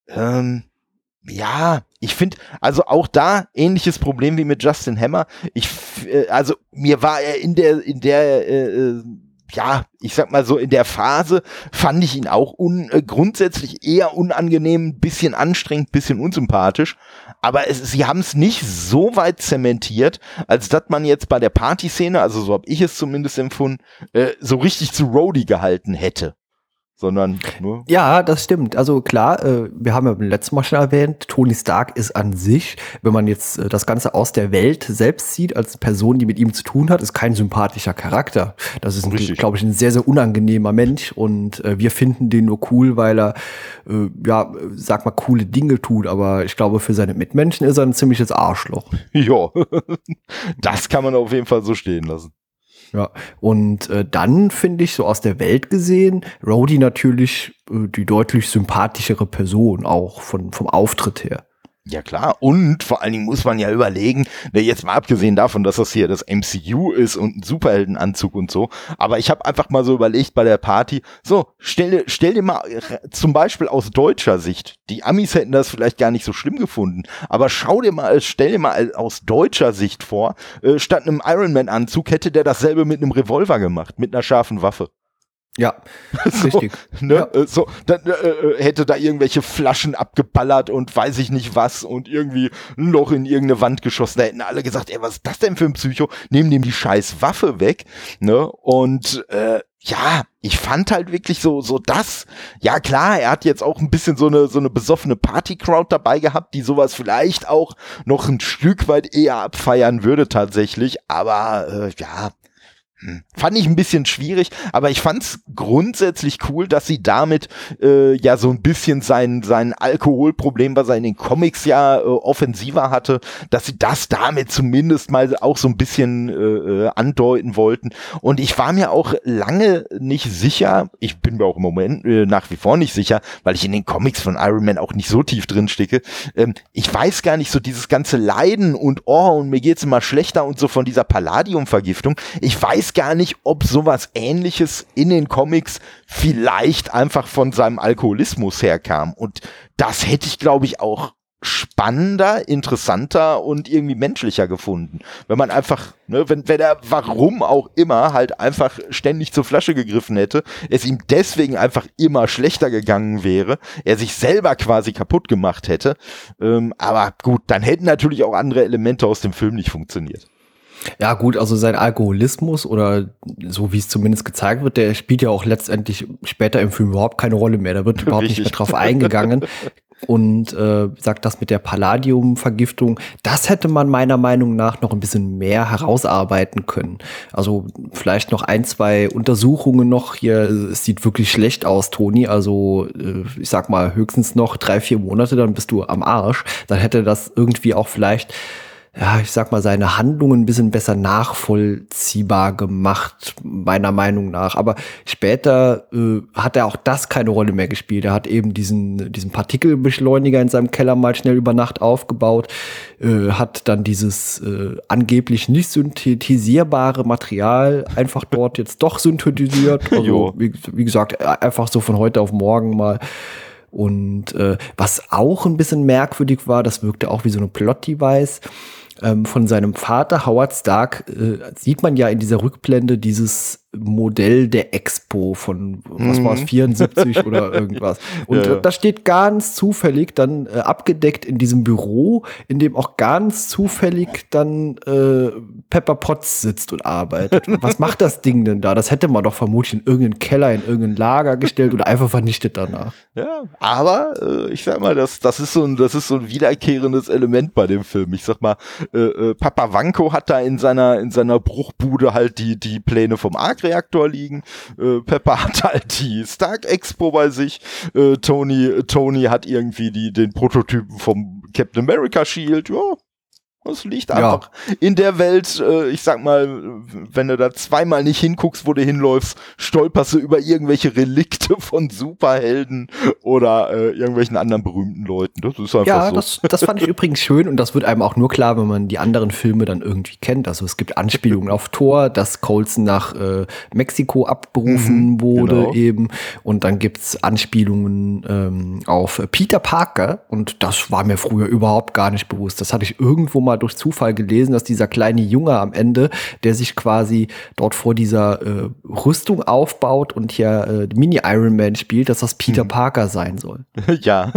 Speaker 2: ähm, ja, ich finde, also auch da ähnliches Problem wie mit Justin Hammer. Ich, äh, also mir war er in der, in der, äh, äh, ja, ich sag mal so, in der Phase fand ich ihn auch un, äh, grundsätzlich eher unangenehm, bisschen anstrengend, bisschen unsympathisch. Aber es, sie haben es nicht so weit zementiert, als dass man jetzt bei der Partyszene, also so habe ich es zumindest empfunden, äh, so richtig zu Rody gehalten hätte sondern nur.
Speaker 1: Ja, das stimmt. Also klar, äh, wir haben ja beim letzten Mal schon erwähnt, Tony Stark ist an sich, wenn man jetzt äh, das Ganze aus der Welt selbst sieht, als Person, die mit ihm zu tun hat, ist kein sympathischer Charakter. Das ist, glaube ich, ein sehr, sehr unangenehmer Mensch und äh, wir finden den nur cool, weil er, ja, sag mal, coole Dinge tut, aber ich glaube, für seine Mitmenschen ist er ein ziemliches Arschloch.
Speaker 2: Ja, das kann man auf jeden Fall so stehen lassen.
Speaker 1: Ja, und äh, dann finde ich so aus der Welt gesehen, Rhodey natürlich äh, die deutlich sympathischere Person, auch von, vom Auftritt her.
Speaker 2: Ja klar, und vor allen Dingen muss man ja überlegen, ne, jetzt mal abgesehen davon, dass das hier das MCU ist und ein Superheldenanzug und so, aber ich habe einfach mal so überlegt bei der Party, so, stell, stell dir mal zum Beispiel aus deutscher Sicht, die Amis hätten das vielleicht gar nicht so schlimm gefunden, aber schau dir mal, stell dir mal aus deutscher Sicht vor, äh, statt einem Ironman-Anzug hätte der dasselbe mit einem Revolver gemacht, mit einer scharfen Waffe.
Speaker 1: Ja,
Speaker 2: so, richtig. Ne? Ja. Äh, so, dann äh, äh, hätte da irgendwelche Flaschen abgeballert und weiß ich nicht was und irgendwie ein Loch in irgendeine Wand geschossen. Da hätten alle gesagt, ey, was ist das denn für ein Psycho? Nehmen dem die scheiß Waffe weg. Ne? Und äh, ja, ich fand halt wirklich so, so das. Ja, klar, er hat jetzt auch ein bisschen so eine, so eine besoffene Party-Crowd dabei gehabt, die sowas vielleicht auch noch ein Stück weit eher abfeiern würde tatsächlich. Aber äh, ja. Fand ich ein bisschen schwierig, aber ich fand's grundsätzlich cool, dass sie damit äh, ja so ein bisschen sein, sein Alkoholproblem, was er in den Comics ja äh, offensiver hatte, dass sie das damit zumindest mal auch so ein bisschen äh, äh, andeuten wollten. Und ich war mir auch lange nicht sicher, ich bin mir auch im Moment äh, nach wie vor nicht sicher, weil ich in den Comics von Iron Man auch nicht so tief drin stecke. Ähm, ich weiß gar nicht so dieses ganze Leiden und oh, und mir geht's immer schlechter und so von dieser Palladium-Vergiftung. Ich weiß weiß gar nicht, ob sowas ähnliches in den Comics vielleicht einfach von seinem Alkoholismus herkam. Und das hätte ich, glaube ich, auch spannender, interessanter und irgendwie menschlicher gefunden. Wenn man einfach, ne, wenn, wenn er warum auch immer halt einfach ständig zur Flasche gegriffen hätte, es ihm deswegen einfach immer schlechter gegangen wäre, er sich selber quasi kaputt gemacht hätte. Ähm, aber gut, dann hätten natürlich auch andere Elemente aus dem Film nicht funktioniert.
Speaker 1: Ja, gut, also sein Alkoholismus oder so wie es zumindest gezeigt wird, der spielt ja auch letztendlich später im Film überhaupt keine Rolle mehr. Da wird überhaupt Richtig. nicht mehr drauf eingegangen. Und äh, sagt das mit der Palladium-Vergiftung, das hätte man meiner Meinung nach noch ein bisschen mehr herausarbeiten können. Also vielleicht noch ein, zwei Untersuchungen noch. Hier, es sieht wirklich schlecht aus, Toni. Also äh, ich sag mal höchstens noch drei, vier Monate, dann bist du am Arsch. Dann hätte das irgendwie auch vielleicht ja, ich sag mal, seine Handlungen ein bisschen besser nachvollziehbar gemacht, meiner Meinung nach. Aber später äh, hat er auch das keine Rolle mehr gespielt. Er hat eben diesen, diesen Partikelbeschleuniger in seinem Keller mal schnell über Nacht aufgebaut, äh, hat dann dieses äh, angeblich nicht synthetisierbare Material einfach dort jetzt doch synthetisiert. Also, wie, wie gesagt, einfach so von heute auf morgen mal und äh, was auch ein bisschen merkwürdig war, das wirkte auch wie so eine Plot-Device ähm, von seinem Vater Howard Stark äh, sieht man ja in dieser Rückblende dieses Modell der Expo von, was mhm. war es, 74 oder irgendwas. Und ja, ja. das steht ganz zufällig dann äh, abgedeckt in diesem Büro, in dem auch ganz zufällig dann äh, Pepper Potts sitzt und arbeitet. was macht das Ding denn da? Das hätte man doch vermutlich in irgendeinen Keller, in irgendein Lager gestellt oder einfach vernichtet danach.
Speaker 2: Ja, aber äh, ich sag mal, das, das ist so ein, das ist so ein wiederkehrendes Element bei dem Film. Ich sag mal, äh, äh, Papa Wanko hat da in seiner, in seiner Bruchbude halt die, die Pläne vom Ark Reaktor liegen. Äh, Pepper hat halt die Stark Expo bei sich. Äh, Tony, Tony hat irgendwie die, den Prototypen vom Captain America Shield. Ja, es liegt einfach ja. in der Welt, äh, ich sag mal, wenn du da zweimal nicht hinguckst, wo du hinläufst, stolperst du über irgendwelche Relikte von Superhelden oder äh, irgendwelchen anderen berühmten Leuten. Das ist einfach ja, so.
Speaker 1: Das, das fand ich übrigens schön und das wird einem auch nur klar, wenn man die anderen Filme dann irgendwie kennt. Also es gibt Anspielungen auf Thor, dass Colson nach äh, Mexiko abberufen mhm, wurde genau. eben und dann gibt's Anspielungen ähm, auf Peter Parker und das war mir früher überhaupt gar nicht bewusst. Das hatte ich irgendwo mal durch Zufall gelesen, dass dieser kleine Junge am Ende, der sich quasi dort vor dieser äh, Rüstung aufbaut und hier äh, Mini Iron Man spielt, dass das Peter hm. Parker sein soll.
Speaker 2: Ja.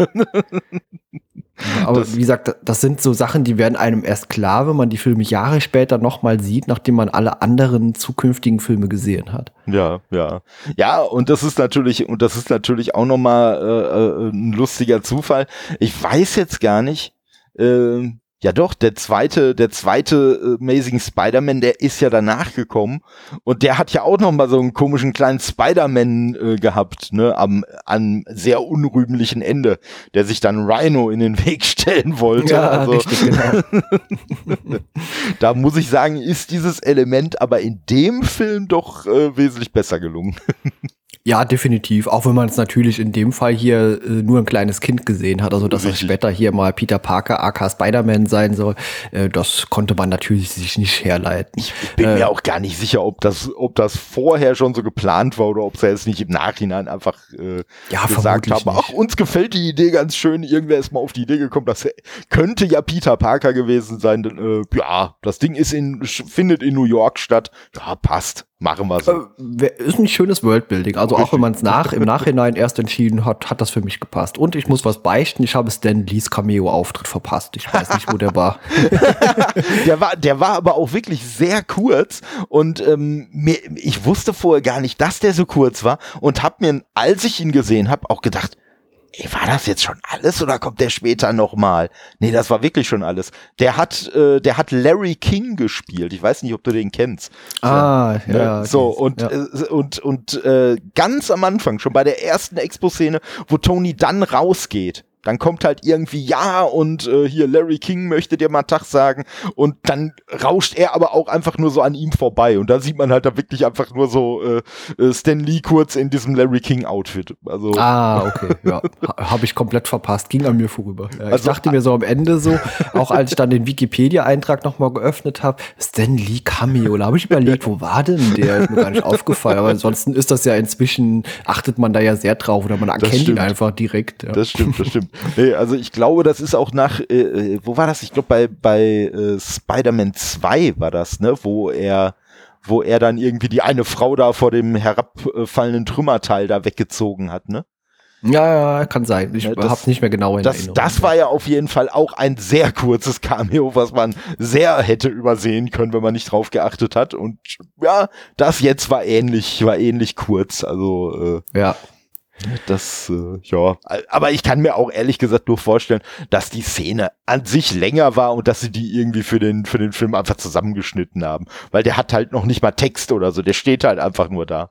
Speaker 1: Aber das, wie gesagt, das sind so Sachen, die werden einem erst klar, wenn man die Filme Jahre später nochmal sieht, nachdem man alle anderen zukünftigen Filme gesehen hat.
Speaker 2: Ja, ja. Ja, und das ist natürlich, und das ist natürlich auch nochmal äh, äh, ein lustiger Zufall. Ich weiß jetzt gar nicht, äh, ja doch, der zweite, der zweite äh, Amazing Spider-Man, der ist ja danach gekommen und der hat ja auch noch mal so einen komischen kleinen Spider-Man äh, gehabt, ne, am am sehr unrühmlichen Ende, der sich dann Rhino in den Weg stellen wollte. Ja, also, richtig, genau. da muss ich sagen, ist dieses Element aber in dem Film doch äh, wesentlich besser gelungen.
Speaker 1: Ja, definitiv. Auch wenn man es natürlich in dem Fall hier äh, nur ein kleines Kind gesehen hat, also dass er später hier mal Peter Parker, aka Spider-Man sein soll, äh, das konnte man natürlich sich nicht herleiten.
Speaker 2: Ich, bin äh, mir auch gar nicht sicher, ob das, ob das vorher schon so geplant war oder ob sie jetzt nicht im Nachhinein einfach äh, ja, gesagt haben, ach, uns gefällt die Idee ganz schön, irgendwer ist mal auf die Idee gekommen, das könnte ja Peter Parker gewesen sein. Denn, äh, ja, das Ding ist in, findet in New York statt. Ja, passt. Machen wir so.
Speaker 1: Äh, ist ein schönes Worldbuilding. Also auch wenn man es nach, im Nachhinein erst entschieden hat, hat das für mich gepasst. Und ich muss was beichten, ich habe Stan Lees Cameo-Auftritt verpasst. Ich weiß nicht, wo der war.
Speaker 2: der war. Der war aber auch wirklich sehr kurz. Und ähm, mir, ich wusste vorher gar nicht, dass der so kurz war. Und habe mir, als ich ihn gesehen habe, auch gedacht, ey, war das jetzt schon alles oder kommt der später nochmal? Nee, das war wirklich schon alles. Der hat, äh, der hat Larry King gespielt. Ich weiß nicht, ob du den kennst.
Speaker 1: Ah, so, ja.
Speaker 2: Ne? So, und, ja. Äh, und, und äh, ganz am Anfang, schon bei der ersten Expo-Szene, wo Tony dann rausgeht, dann kommt halt irgendwie ja und äh, hier Larry King möchte dir mal Tag sagen und dann rauscht er aber auch einfach nur so an ihm vorbei und da sieht man halt da wirklich einfach nur so äh, äh Stan Lee kurz in diesem Larry King Outfit. Also
Speaker 1: ah okay, ja, habe ich komplett verpasst, ging an mir vorüber. Ja, ich also, dachte mir so am Ende so, auch als ich dann den Wikipedia-Eintrag noch mal geöffnet habe, Stan Lee Cameo, da habe ich überlegt, wo war denn der? Ist mir gar nicht aufgefallen, aber ansonsten ist das ja inzwischen achtet man da ja sehr drauf oder man erkennt ihn einfach direkt.
Speaker 2: Ja. Das stimmt, das stimmt. Nee, also ich glaube, das ist auch nach, äh, äh wo war das? Ich glaube, bei, bei äh, Spider-Man 2 war das, ne, wo er wo er dann irgendwie die eine Frau da vor dem herabfallenden Trümmerteil da weggezogen hat, ne?
Speaker 1: Ja, ja, kann sein. Ich ja, habe nicht mehr genau in
Speaker 2: das, Erinnerung. Das war ja auf jeden Fall auch ein sehr kurzes Cameo, was man sehr hätte übersehen können, wenn man nicht drauf geachtet hat. Und ja, das jetzt war ähnlich, war ähnlich kurz. Also
Speaker 1: äh, ja.
Speaker 2: Das, äh, ja. Aber ich kann mir auch ehrlich gesagt nur vorstellen, dass die Szene an sich länger war und dass sie die irgendwie für den, für den Film einfach zusammengeschnitten haben. Weil der hat halt noch nicht mal Text oder so, der steht halt einfach nur da.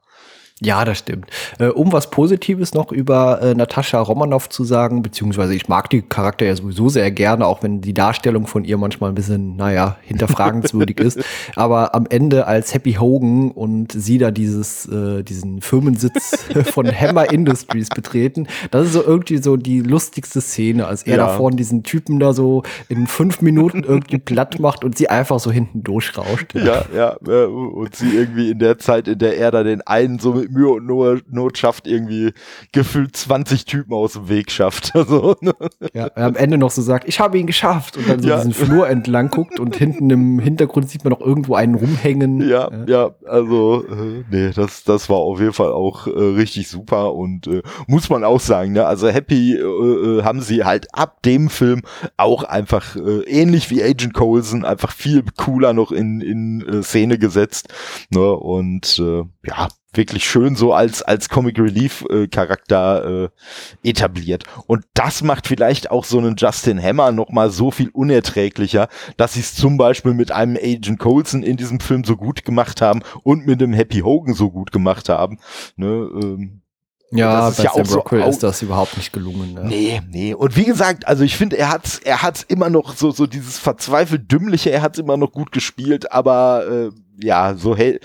Speaker 1: Ja, das stimmt. Äh, um was Positives noch über äh, Natascha Romanoff zu sagen, beziehungsweise ich mag die Charakter ja sowieso sehr gerne, auch wenn die Darstellung von ihr manchmal ein bisschen, naja, hinterfragenswürdig ist. Aber am Ende als Happy Hogan und sie da dieses, äh, diesen Firmensitz von Hammer Industries betreten, das ist so irgendwie so die lustigste Szene, als er ja. da vorne diesen Typen da so in fünf Minuten irgendwie platt macht und sie einfach so hinten durchrauscht.
Speaker 2: Ja, ja, ja und sie irgendwie in der Zeit, in der er da den einen so mit Mühe und Not schafft, irgendwie gefühlt 20 Typen aus dem Weg schafft. Also,
Speaker 1: ne? Ja, am Ende noch so sagt, ich habe ihn geschafft und dann so ja. diesen Flur entlang guckt und hinten im Hintergrund sieht man noch irgendwo einen rumhängen.
Speaker 2: Ja, ja, ja also äh, nee, das, das war auf jeden Fall auch äh, richtig super und äh, muss man auch sagen, ne? Also Happy äh, äh haben sie halt ab dem Film auch einfach äh, ähnlich wie Agent Coulson einfach viel cooler noch in, in äh, Szene gesetzt. Ne? Und äh, ja, wirklich schön so als als Comic Relief äh, Charakter äh, etabliert und das macht vielleicht auch so einen Justin Hammer noch mal so viel unerträglicher, dass sie es zum Beispiel mit einem Agent Coulson in diesem Film so gut gemacht haben und mit dem Happy Hogan so gut gemacht haben. Ne, ähm,
Speaker 1: ja, das ist ja auch so, Rockwell ist das überhaupt nicht gelungen.
Speaker 2: Ne? Nee, nee. Und wie gesagt, also ich finde, er hat's, er hat's immer noch so, so dieses verzweifelt dümmliche, er hat's immer noch gut gespielt, aber äh, ja, so hell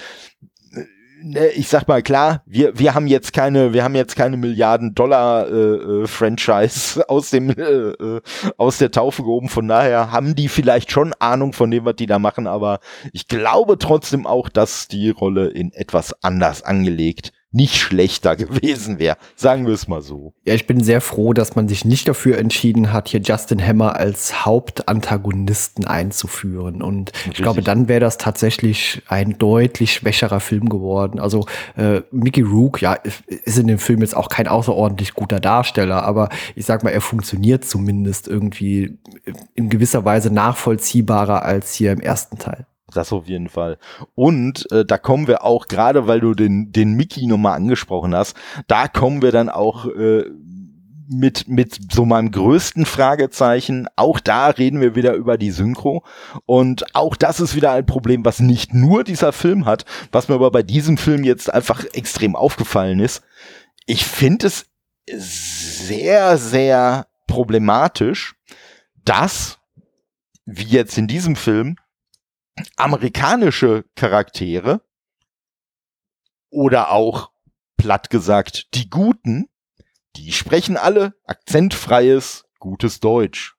Speaker 2: ich sag mal klar, wir wir haben jetzt keine, wir haben jetzt keine Milliarden Dollar äh, äh, Franchise aus dem äh, äh, aus der Taufe gehoben. Von daher haben die vielleicht schon Ahnung von dem, was die da machen, aber ich glaube trotzdem auch, dass die Rolle in etwas anders angelegt nicht schlechter gewesen wäre. Sagen wir es mal so.
Speaker 1: Ja, ich bin sehr froh, dass man sich nicht dafür entschieden hat, hier Justin Hammer als Hauptantagonisten einzuführen. Und Richtig. ich glaube, dann wäre das tatsächlich ein deutlich schwächerer Film geworden. Also äh, Mickey Rook, ja, ist in dem Film jetzt auch kein außerordentlich guter Darsteller, aber ich sag mal, er funktioniert zumindest irgendwie in gewisser Weise nachvollziehbarer als hier im ersten Teil.
Speaker 2: Das auf jeden Fall. Und äh, da kommen wir auch, gerade weil du den, den Mickey nochmal angesprochen hast, da kommen wir dann auch äh, mit, mit so meinem größten Fragezeichen. Auch da reden wir wieder über die Synchro. Und auch das ist wieder ein Problem, was nicht nur dieser Film hat, was mir aber bei diesem Film jetzt einfach extrem aufgefallen ist. Ich finde es sehr, sehr problematisch, dass, wie jetzt in diesem Film, amerikanische Charaktere oder auch platt gesagt die Guten, die sprechen alle akzentfreies, gutes Deutsch.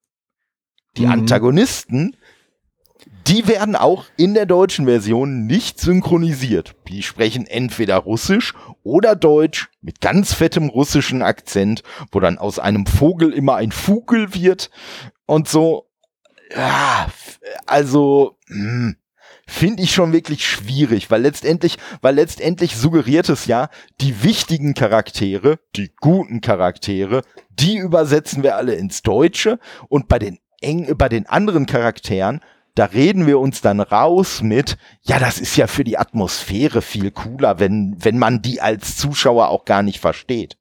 Speaker 2: Die mhm. Antagonisten, die werden auch in der deutschen Version nicht synchronisiert. Die sprechen entweder Russisch oder Deutsch mit ganz fettem russischen Akzent, wo dann aus einem Vogel immer ein Vogel wird und so ja, also hm, finde ich schon wirklich schwierig, weil letztendlich, weil letztendlich suggeriert es ja, die wichtigen Charaktere, die guten Charaktere, die übersetzen wir alle ins Deutsche und bei den eng, bei den anderen Charakteren da reden wir uns dann raus mit, ja, das ist ja für die Atmosphäre viel cooler, wenn, wenn man die als Zuschauer auch gar nicht versteht.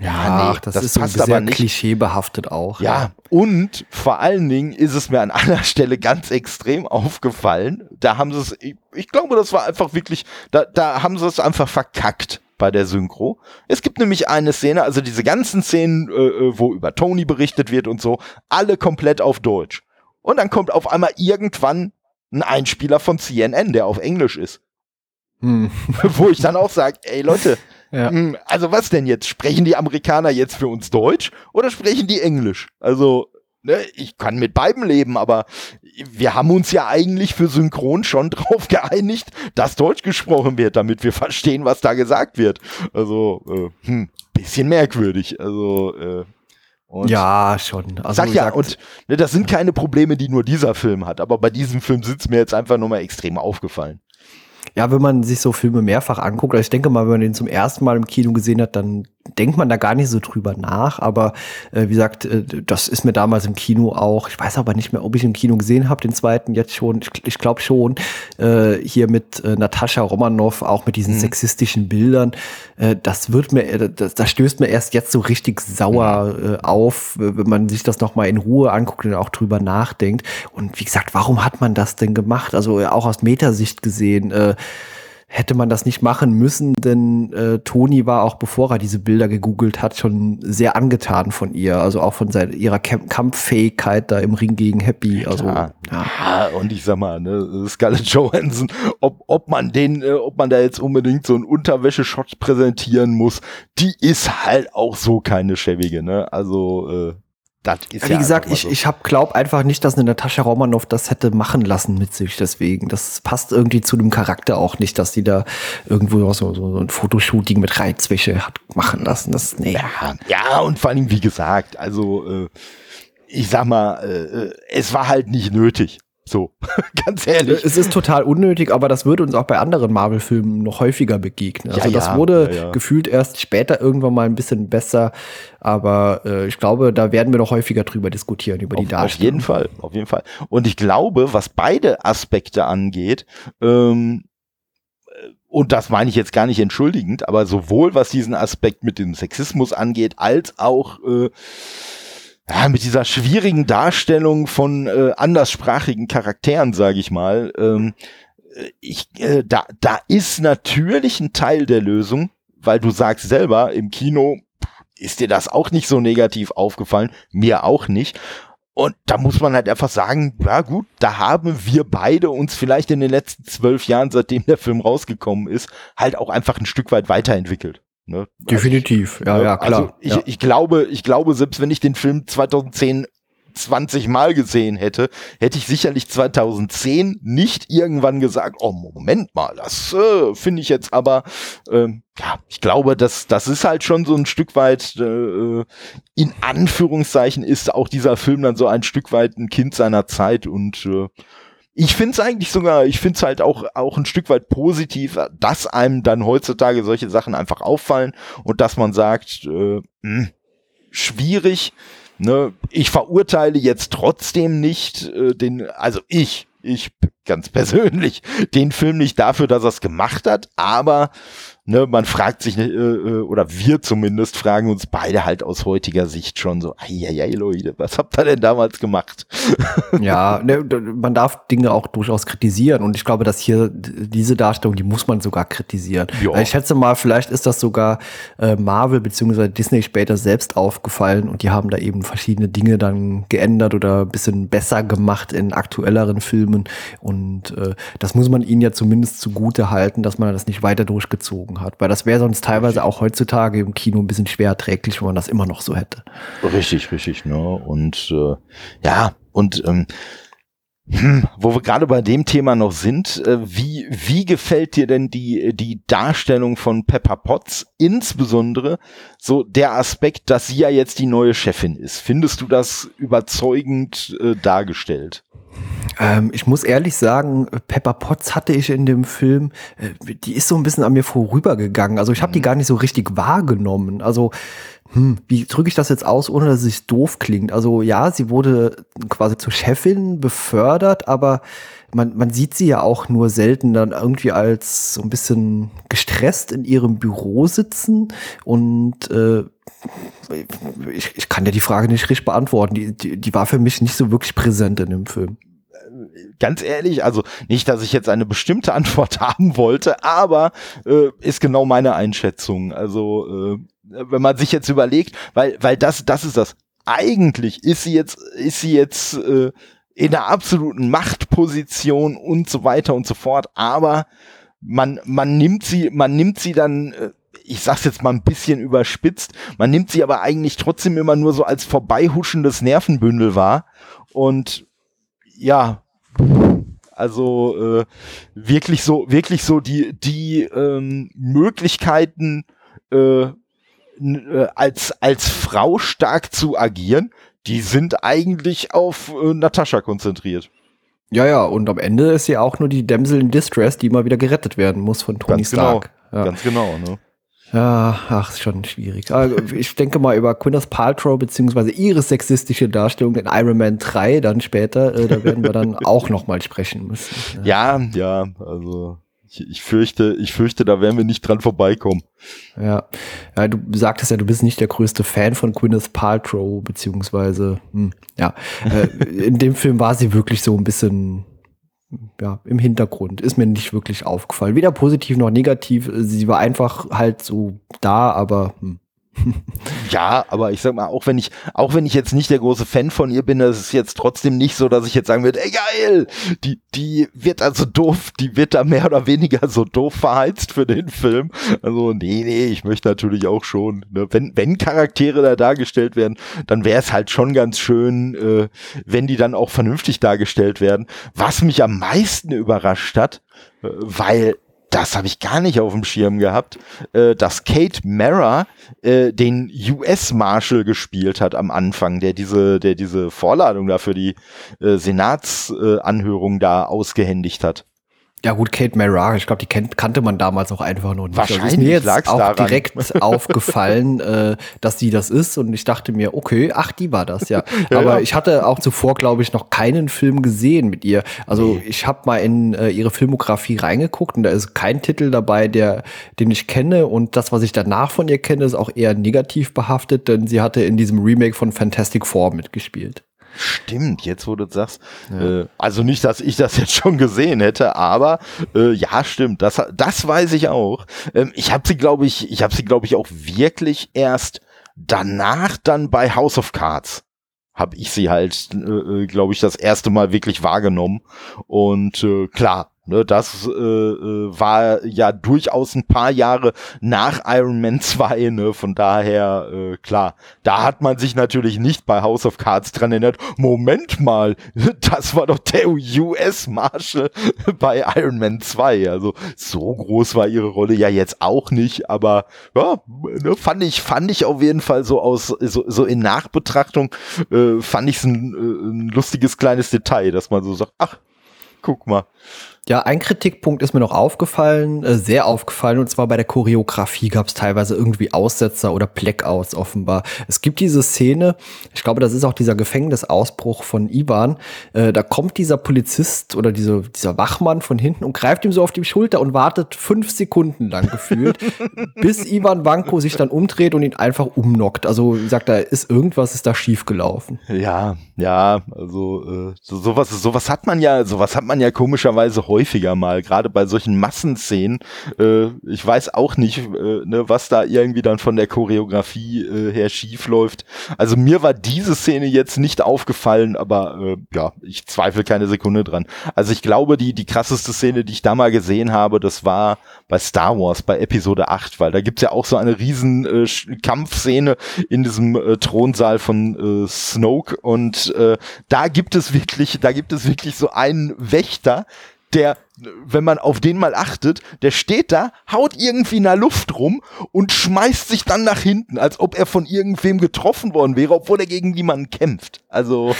Speaker 1: Ja, nee, das, das ist passt so aber nicht. klischeebehaftet auch.
Speaker 2: Ja, ja, und vor allen Dingen ist es mir an einer Stelle ganz extrem aufgefallen. Da haben sie es, ich, ich glaube, das war einfach wirklich, da, da haben sie es einfach verkackt bei der Synchro. Es gibt nämlich eine Szene, also diese ganzen Szenen, äh, äh wo über Tony berichtet wird und so, alle komplett auf Deutsch. Und dann kommt auf einmal irgendwann ein Einspieler von CNN, der auf Englisch ist. Hm. wo ich dann auch sage, ey Leute, ja. Hm, also was denn jetzt? Sprechen die Amerikaner jetzt für uns Deutsch oder sprechen die Englisch? Also, ne, ich kann mit beiden leben, aber wir haben uns ja eigentlich für Synchron schon drauf geeinigt, dass Deutsch gesprochen wird, damit wir verstehen, was da gesagt wird. Also, äh, hm, bisschen merkwürdig. Also, äh,
Speaker 1: und ja, schon.
Speaker 2: Also sag ja, und ne, das sind keine Probleme, die nur dieser Film hat, aber bei diesem Film sind es mir jetzt einfach nur mal extrem aufgefallen.
Speaker 1: Ja, wenn man sich so Filme mehrfach anguckt, also ich denke mal, wenn man den zum ersten Mal im Kino gesehen hat, dann denkt man da gar nicht so drüber nach. Aber äh, wie gesagt, äh, das ist mir damals im Kino auch, ich weiß aber nicht mehr, ob ich im Kino gesehen habe, den zweiten jetzt schon, ich, ich glaube schon, äh, hier mit äh, Natascha Romanoff, auch mit diesen mhm. sexistischen Bildern. Äh, das wird mir, äh, das, das stößt mir erst jetzt so richtig sauer äh, auf, wenn man sich das nochmal in Ruhe anguckt und auch drüber nachdenkt. Und wie gesagt, warum hat man das denn gemacht? Also äh, auch aus Metasicht gesehen, äh, hätte man das nicht machen müssen, denn äh, Toni war auch bevor er diese Bilder gegoogelt hat, schon sehr angetan von ihr, also auch von seiner, ihrer Camp Kampffähigkeit da im Ring gegen Happy. Also
Speaker 2: ja. ja. und ich sag mal, ne, Scarlett Johansson, ob, ob man den, äh, ob man da jetzt unbedingt so einen Unterwäscheshot präsentieren muss, die ist halt auch so keine schäbige, ne? Also äh,
Speaker 1: das ist Wie ja gesagt, ich, so. ich hab, glaub einfach nicht, dass eine Natascha Romanoff das hätte machen lassen mit sich. Deswegen, das passt irgendwie zu dem Charakter auch nicht, dass die da irgendwo so, so, so ein Fotoshooting mit Reizwäsche hat machen lassen. Das, nee.
Speaker 2: Ja, ja und vor allem, wie gesagt, also äh, ich sag mal, äh, äh es war halt nicht nötig. So, ganz ehrlich.
Speaker 1: Es ist total unnötig, aber das würde uns auch bei anderen Marvel-Filmen noch häufiger begegnen. Also ja, das wurde ja, ja. gefühlt erst später irgendwann mal ein bisschen besser, aber äh, ich glaube, da werden wir noch häufiger drüber diskutieren, über die Darstellung.
Speaker 2: Auf jeden Fall, auf jeden Fall. Und ich glaube, was beide Aspekte angeht, ähm, und das meine ich jetzt gar nicht entschuldigend, aber sowohl was diesen Aspekt mit dem Sexismus angeht, als auch äh, ja, mit dieser schwierigen Darstellung von äh, anderssprachigen Charakteren, sage ich mal, ähm, äh, ich, äh, da, da ist natürlich ein Teil der Lösung, weil du sagst selber, im Kino ist dir das auch nicht so negativ aufgefallen, mir auch nicht. Und da muss man halt einfach sagen, ja gut, da haben wir beide uns vielleicht in den letzten zwölf Jahren, seitdem der Film rausgekommen ist, halt auch einfach ein Stück weit weiterentwickelt.
Speaker 1: Ne? Definitiv, also, ja, ja, klar. Also
Speaker 2: ich,
Speaker 1: ja.
Speaker 2: ich glaube, ich glaube, selbst wenn ich den Film 2010 20 Mal gesehen hätte, hätte ich sicherlich 2010 nicht irgendwann gesagt, oh Moment mal, das äh, finde ich jetzt aber, ähm, ja, ich glaube, das, das ist halt schon so ein Stück weit, äh, in Anführungszeichen ist auch dieser Film dann so ein Stück weit ein Kind seiner Zeit und äh, ich finde es eigentlich sogar, ich finde es halt auch, auch ein Stück weit positiv, dass einem dann heutzutage solche Sachen einfach auffallen und dass man sagt, äh, mh, hm, schwierig, ne, ich verurteile jetzt trotzdem nicht äh, den, also ich, ich ganz persönlich, den Film nicht dafür, dass er es gemacht hat, aber ne, man fragt sich, äh, äh, oder wir zumindest fragen uns beide halt aus heutiger Sicht schon so, ei, Leute, was habt ihr denn damals gemacht?
Speaker 1: ja, ne, man darf Dinge auch durchaus kritisieren und ich glaube, dass hier diese Darstellung, die muss man sogar kritisieren. Ja. Ich schätze mal, vielleicht ist das sogar äh, Marvel bzw. Disney später selbst aufgefallen und die haben da eben verschiedene Dinge dann geändert oder ein bisschen besser gemacht in aktuelleren Filmen und äh, das muss man ihnen ja zumindest zugute halten, dass man das nicht weiter durchgezogen gezogen hat. Weil das wäre sonst teilweise auch heutzutage im Kino ein bisschen schwer erträglich, wenn man das immer noch so hätte.
Speaker 2: Richtig, richtig. Ne? Und äh, ja, und ähm, hm, wo wir gerade bei dem Thema noch sind, äh, wie, wie gefällt dir denn die, die Darstellung von Pepper Potts, insbesondere so der Aspekt, dass sie ja jetzt die neue Chefin ist? Findest du das überzeugend äh, dargestellt?
Speaker 1: Ähm, ich muss ehrlich sagen, Pepper Potts hatte ich in dem Film, äh, die ist so ein bisschen an mir vorübergegangen. Also ich habe die mhm. gar nicht so richtig wahrgenommen. Also hm, wie drücke ich das jetzt aus, ohne dass es doof klingt? Also ja, sie wurde quasi zur Chefin befördert, aber man, man sieht sie ja auch nur selten dann irgendwie als so ein bisschen gestresst in ihrem Büro sitzen und äh, ich, ich kann ja die Frage nicht richtig beantworten. Die, die, die war für mich nicht so wirklich präsent in dem Film
Speaker 2: ganz ehrlich, also nicht, dass ich jetzt eine bestimmte Antwort haben wollte, aber äh, ist genau meine Einschätzung. Also äh, wenn man sich jetzt überlegt, weil weil das das ist das. Eigentlich ist sie jetzt ist sie jetzt äh, in einer absoluten Machtposition und so weiter und so fort, aber man man nimmt sie man nimmt sie dann äh, ich sag's jetzt mal ein bisschen überspitzt, man nimmt sie aber eigentlich trotzdem immer nur so als vorbeihuschendes Nervenbündel wahr und ja, also äh, wirklich so, wirklich so die die ähm, Möglichkeiten äh, äh, als als Frau stark zu agieren, die sind eigentlich auf äh, Natascha konzentriert.
Speaker 1: Ja, ja, und am Ende ist sie auch nur die Damsel in Distress, die mal wieder gerettet werden muss von Tony
Speaker 2: Ganz
Speaker 1: genau, Stark.
Speaker 2: Genau, ja. Ganz genau, ne?
Speaker 1: Ja, ach, ist schon schwierig. Also ich denke mal über Gwyneth Paltrow beziehungsweise ihre sexistische Darstellung in Iron Man 3 dann später, äh, da werden wir dann auch noch mal sprechen müssen.
Speaker 2: Ja, ja, ja also ich, ich fürchte, ich fürchte, da werden wir nicht dran vorbeikommen.
Speaker 1: Ja. ja, du sagtest ja, du bist nicht der größte Fan von Gwyneth Paltrow beziehungsweise, hm, ja, äh, in dem Film war sie wirklich so ein bisschen ja, im Hintergrund. Ist mir nicht wirklich aufgefallen. Weder positiv noch negativ. Sie war einfach halt so da, aber hm.
Speaker 2: ja, aber ich sag mal, auch wenn ich, auch wenn ich jetzt nicht der große Fan von ihr bin, das ist jetzt trotzdem nicht so, dass ich jetzt sagen würde, ey geil, die, die wird also doof, die wird da mehr oder weniger so doof verheizt für den Film. Also, nee, nee, ich möchte natürlich auch schon, ne, wenn, wenn Charaktere da dargestellt werden, dann wäre es halt schon ganz schön, äh, wenn die dann auch vernünftig dargestellt werden. Was mich am meisten überrascht hat, äh, weil das habe ich gar nicht auf dem Schirm gehabt, äh, dass Kate Mara äh, den US Marshal gespielt hat am Anfang, der diese, der diese Vorladung da für die äh, Senatsanhörung äh, da ausgehändigt hat.
Speaker 1: Ja gut, Kate Mara, ich glaube, die kennt, kannte man damals auch einfach noch nicht.
Speaker 2: Wahrscheinlich also ist mir
Speaker 1: jetzt auch daran. direkt aufgefallen, äh, dass sie das ist und ich dachte mir, okay, ach, die war das, ja. ja Aber ja. ich hatte auch zuvor, glaube ich, noch keinen Film gesehen mit ihr. Also ich habe mal in äh, ihre Filmografie reingeguckt und da ist kein Titel dabei, der, den ich kenne und das, was ich danach von ihr kenne, ist auch eher negativ behaftet, denn sie hatte in diesem Remake von Fantastic Four mitgespielt.
Speaker 2: Stimmt, jetzt wo du das sagst. Ja. Äh, also nicht, dass ich das jetzt schon gesehen hätte, aber äh, ja, stimmt. Das, das weiß ich auch. Ähm, ich habe sie, glaube ich, ich habe sie, glaube ich, auch wirklich erst danach dann bei House of Cards habe ich sie halt, äh, äh glaube ich, das erste Mal wirklich wahrgenommen. Und äh, klar, Ne, das äh, äh, war ja durchaus ein paar Jahre nach Iron Man 2, ne? von daher, äh, klar, da hat man sich natürlich nicht bei House of Cards dran erinnert, Moment mal, das war doch der US-Marshal bei Iron Man 2, also so groß war ihre Rolle ja jetzt auch nicht, aber ja, ne, fand ich, fand ich auf jeden Fall so aus, so, so in Nachbetrachtung, äh, fand ich es ein, äh, ein lustiges kleines Detail, dass man so sagt, ach, guck mal.
Speaker 1: Ja, ein Kritikpunkt ist mir noch aufgefallen, äh, sehr aufgefallen, und zwar bei der Choreografie gab es teilweise irgendwie Aussetzer oder Blackouts offenbar. Es gibt diese Szene, ich glaube, das ist auch dieser Gefängnisausbruch von Ivan, äh, da kommt dieser Polizist oder diese, dieser Wachmann von hinten und greift ihm so auf die Schulter und wartet fünf Sekunden lang gefühlt, bis Ivan Vanko sich dann umdreht und ihn einfach umnockt. Also sagt er, ist irgendwas ist da schiefgelaufen.
Speaker 2: Ja, ja, also äh, so, sowas, sowas hat man ja, sowas hat man ja komischerweise heute häufiger mal, gerade bei solchen Massenszenen. Äh, ich weiß auch nicht, äh, ne, was da irgendwie dann von der Choreografie äh, her schief läuft. Also mir war diese Szene jetzt nicht aufgefallen, aber äh, ja, ich zweifle keine Sekunde dran. Also ich glaube, die, die krasseste Szene, die ich da mal gesehen habe, das war bei Star Wars, bei Episode 8, weil da gibt's ja auch so eine riesen äh, Kampfszene in diesem äh, Thronsaal von äh, Snoke und äh, da gibt es wirklich, da gibt es wirklich so einen Wächter, der wenn man auf den mal achtet, der steht da, haut irgendwie in der Luft rum und schmeißt sich dann nach hinten, als ob er von irgendwem getroffen worden wäre, obwohl er gegen niemanden kämpft. Also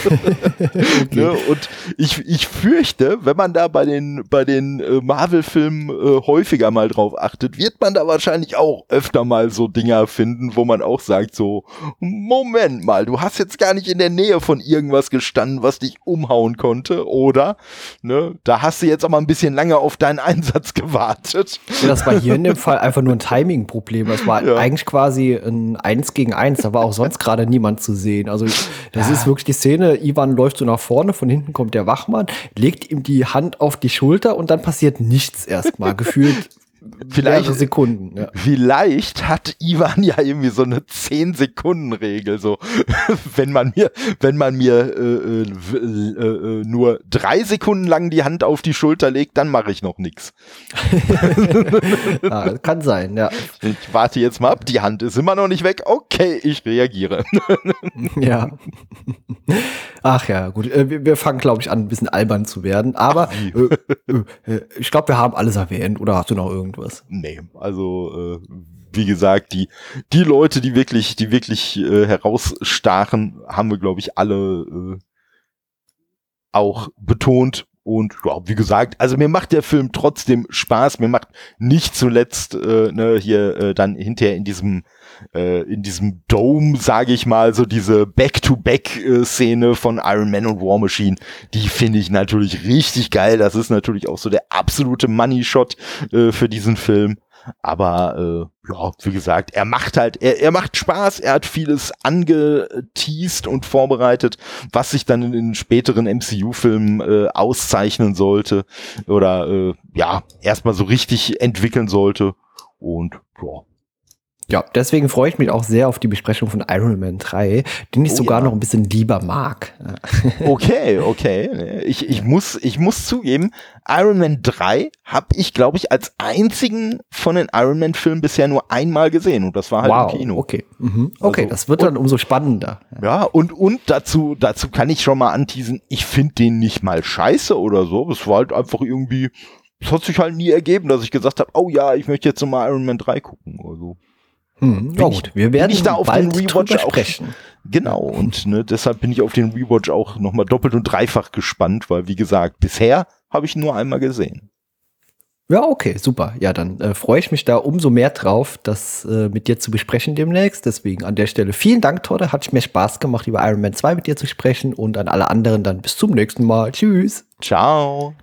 Speaker 2: ne, und ich, ich fürchte, wenn man da bei den bei den äh, Marvel-Filmen äh, häufiger mal drauf achtet, wird man da wahrscheinlich auch öfter mal so Dinger finden, wo man auch sagt so Moment mal, du hast jetzt gar nicht in der Nähe von irgendwas gestanden, was dich umhauen konnte, oder? Ne, da hast du jetzt aber ein bisschen bisschen lange auf deinen Einsatz gewartet.
Speaker 1: Ja, das war hier in dem Fall einfach nur ein Timing-Problem. Das war ja. eigentlich quasi ein Eins gegen Eins. Da war auch sonst gerade niemand zu sehen. Also das ja. ist wirklich die Szene. Ivan läuft so nach vorne, von hinten kommt der Wachmann, legt ihm die Hand auf die Schulter und dann passiert nichts erstmal. Gefühlt
Speaker 2: vielleicht Sekunden. Ja. Vielleicht hat Ivan ja irgendwie so eine 10 Sekunden Regel. So, wenn man mir, wenn man mir äh, äh, äh, nur drei Sekunden lang die Hand auf die Schulter legt, dann mache ich noch nichts.
Speaker 1: ja, kann sein. Ja.
Speaker 2: Ich warte jetzt mal ab. Die Hand ist immer noch nicht weg. Okay, ich reagiere.
Speaker 1: ja. Ach ja, gut. Äh, wir, fangen, glaube ich, an, ein bisschen albern zu werden. Aber äh, äh, ich glaube, wir haben alles erwähnt. Oder hast du noch irgendwas? Irgendwas.
Speaker 2: Nee, also äh, wie gesagt, die, die Leute, die wirklich, die wirklich äh, herausstachen, haben wir, glaube ich, alle äh, auch betont. Und ja, wie gesagt, also mir macht der Film trotzdem Spaß. Mir macht nicht zuletzt äh, ne, hier äh, dann hinterher in diesem äh, in diesem Dome, sage ich mal, so diese Back-to-Back-Szene von Iron Man und War Machine, die finde ich natürlich richtig geil. Das ist natürlich auch so der absolute Money-Shot äh, für diesen Film. Aber äh, ja, wie gesagt, er macht halt, er, er macht Spaß, er hat vieles angeteased und vorbereitet, was sich dann in den späteren MCU-Filmen äh, auszeichnen sollte oder äh, ja, erstmal so richtig entwickeln sollte. Und ja,
Speaker 1: ja, deswegen freue ich mich auch sehr auf die Besprechung von Iron Man 3, den ich oh, sogar ja. noch ein bisschen lieber mag.
Speaker 2: Okay, okay. Ich, ich, muss, ich muss zugeben, Iron Man 3 habe ich, glaube ich, als einzigen von den Iron Man-Filmen bisher nur einmal gesehen und das war halt wow, im Kino.
Speaker 1: Okay, mhm. okay, also, das wird dann umso spannender.
Speaker 2: Ja, und, und dazu, dazu kann ich schon mal anteasen, ich finde den nicht mal scheiße oder so. Es war halt einfach irgendwie, es hat sich halt nie ergeben, dass ich gesagt habe, oh ja, ich möchte jetzt mal Iron Man 3 gucken. Also.
Speaker 1: Hm, ja gut, wir werden ich da auf den Rewatch auch, sprechen.
Speaker 2: Genau, und ne, deshalb bin ich auf den Rewatch auch nochmal doppelt und dreifach gespannt, weil wie gesagt, bisher habe ich nur einmal gesehen.
Speaker 1: Ja, okay, super. Ja, dann äh, freue ich mich da umso mehr drauf, das äh, mit dir zu besprechen demnächst. Deswegen an der Stelle vielen Dank, Todde. Hat mir Spaß gemacht, über Iron Man 2 mit dir zu sprechen und an alle anderen dann bis zum nächsten Mal. Tschüss.
Speaker 2: Ciao.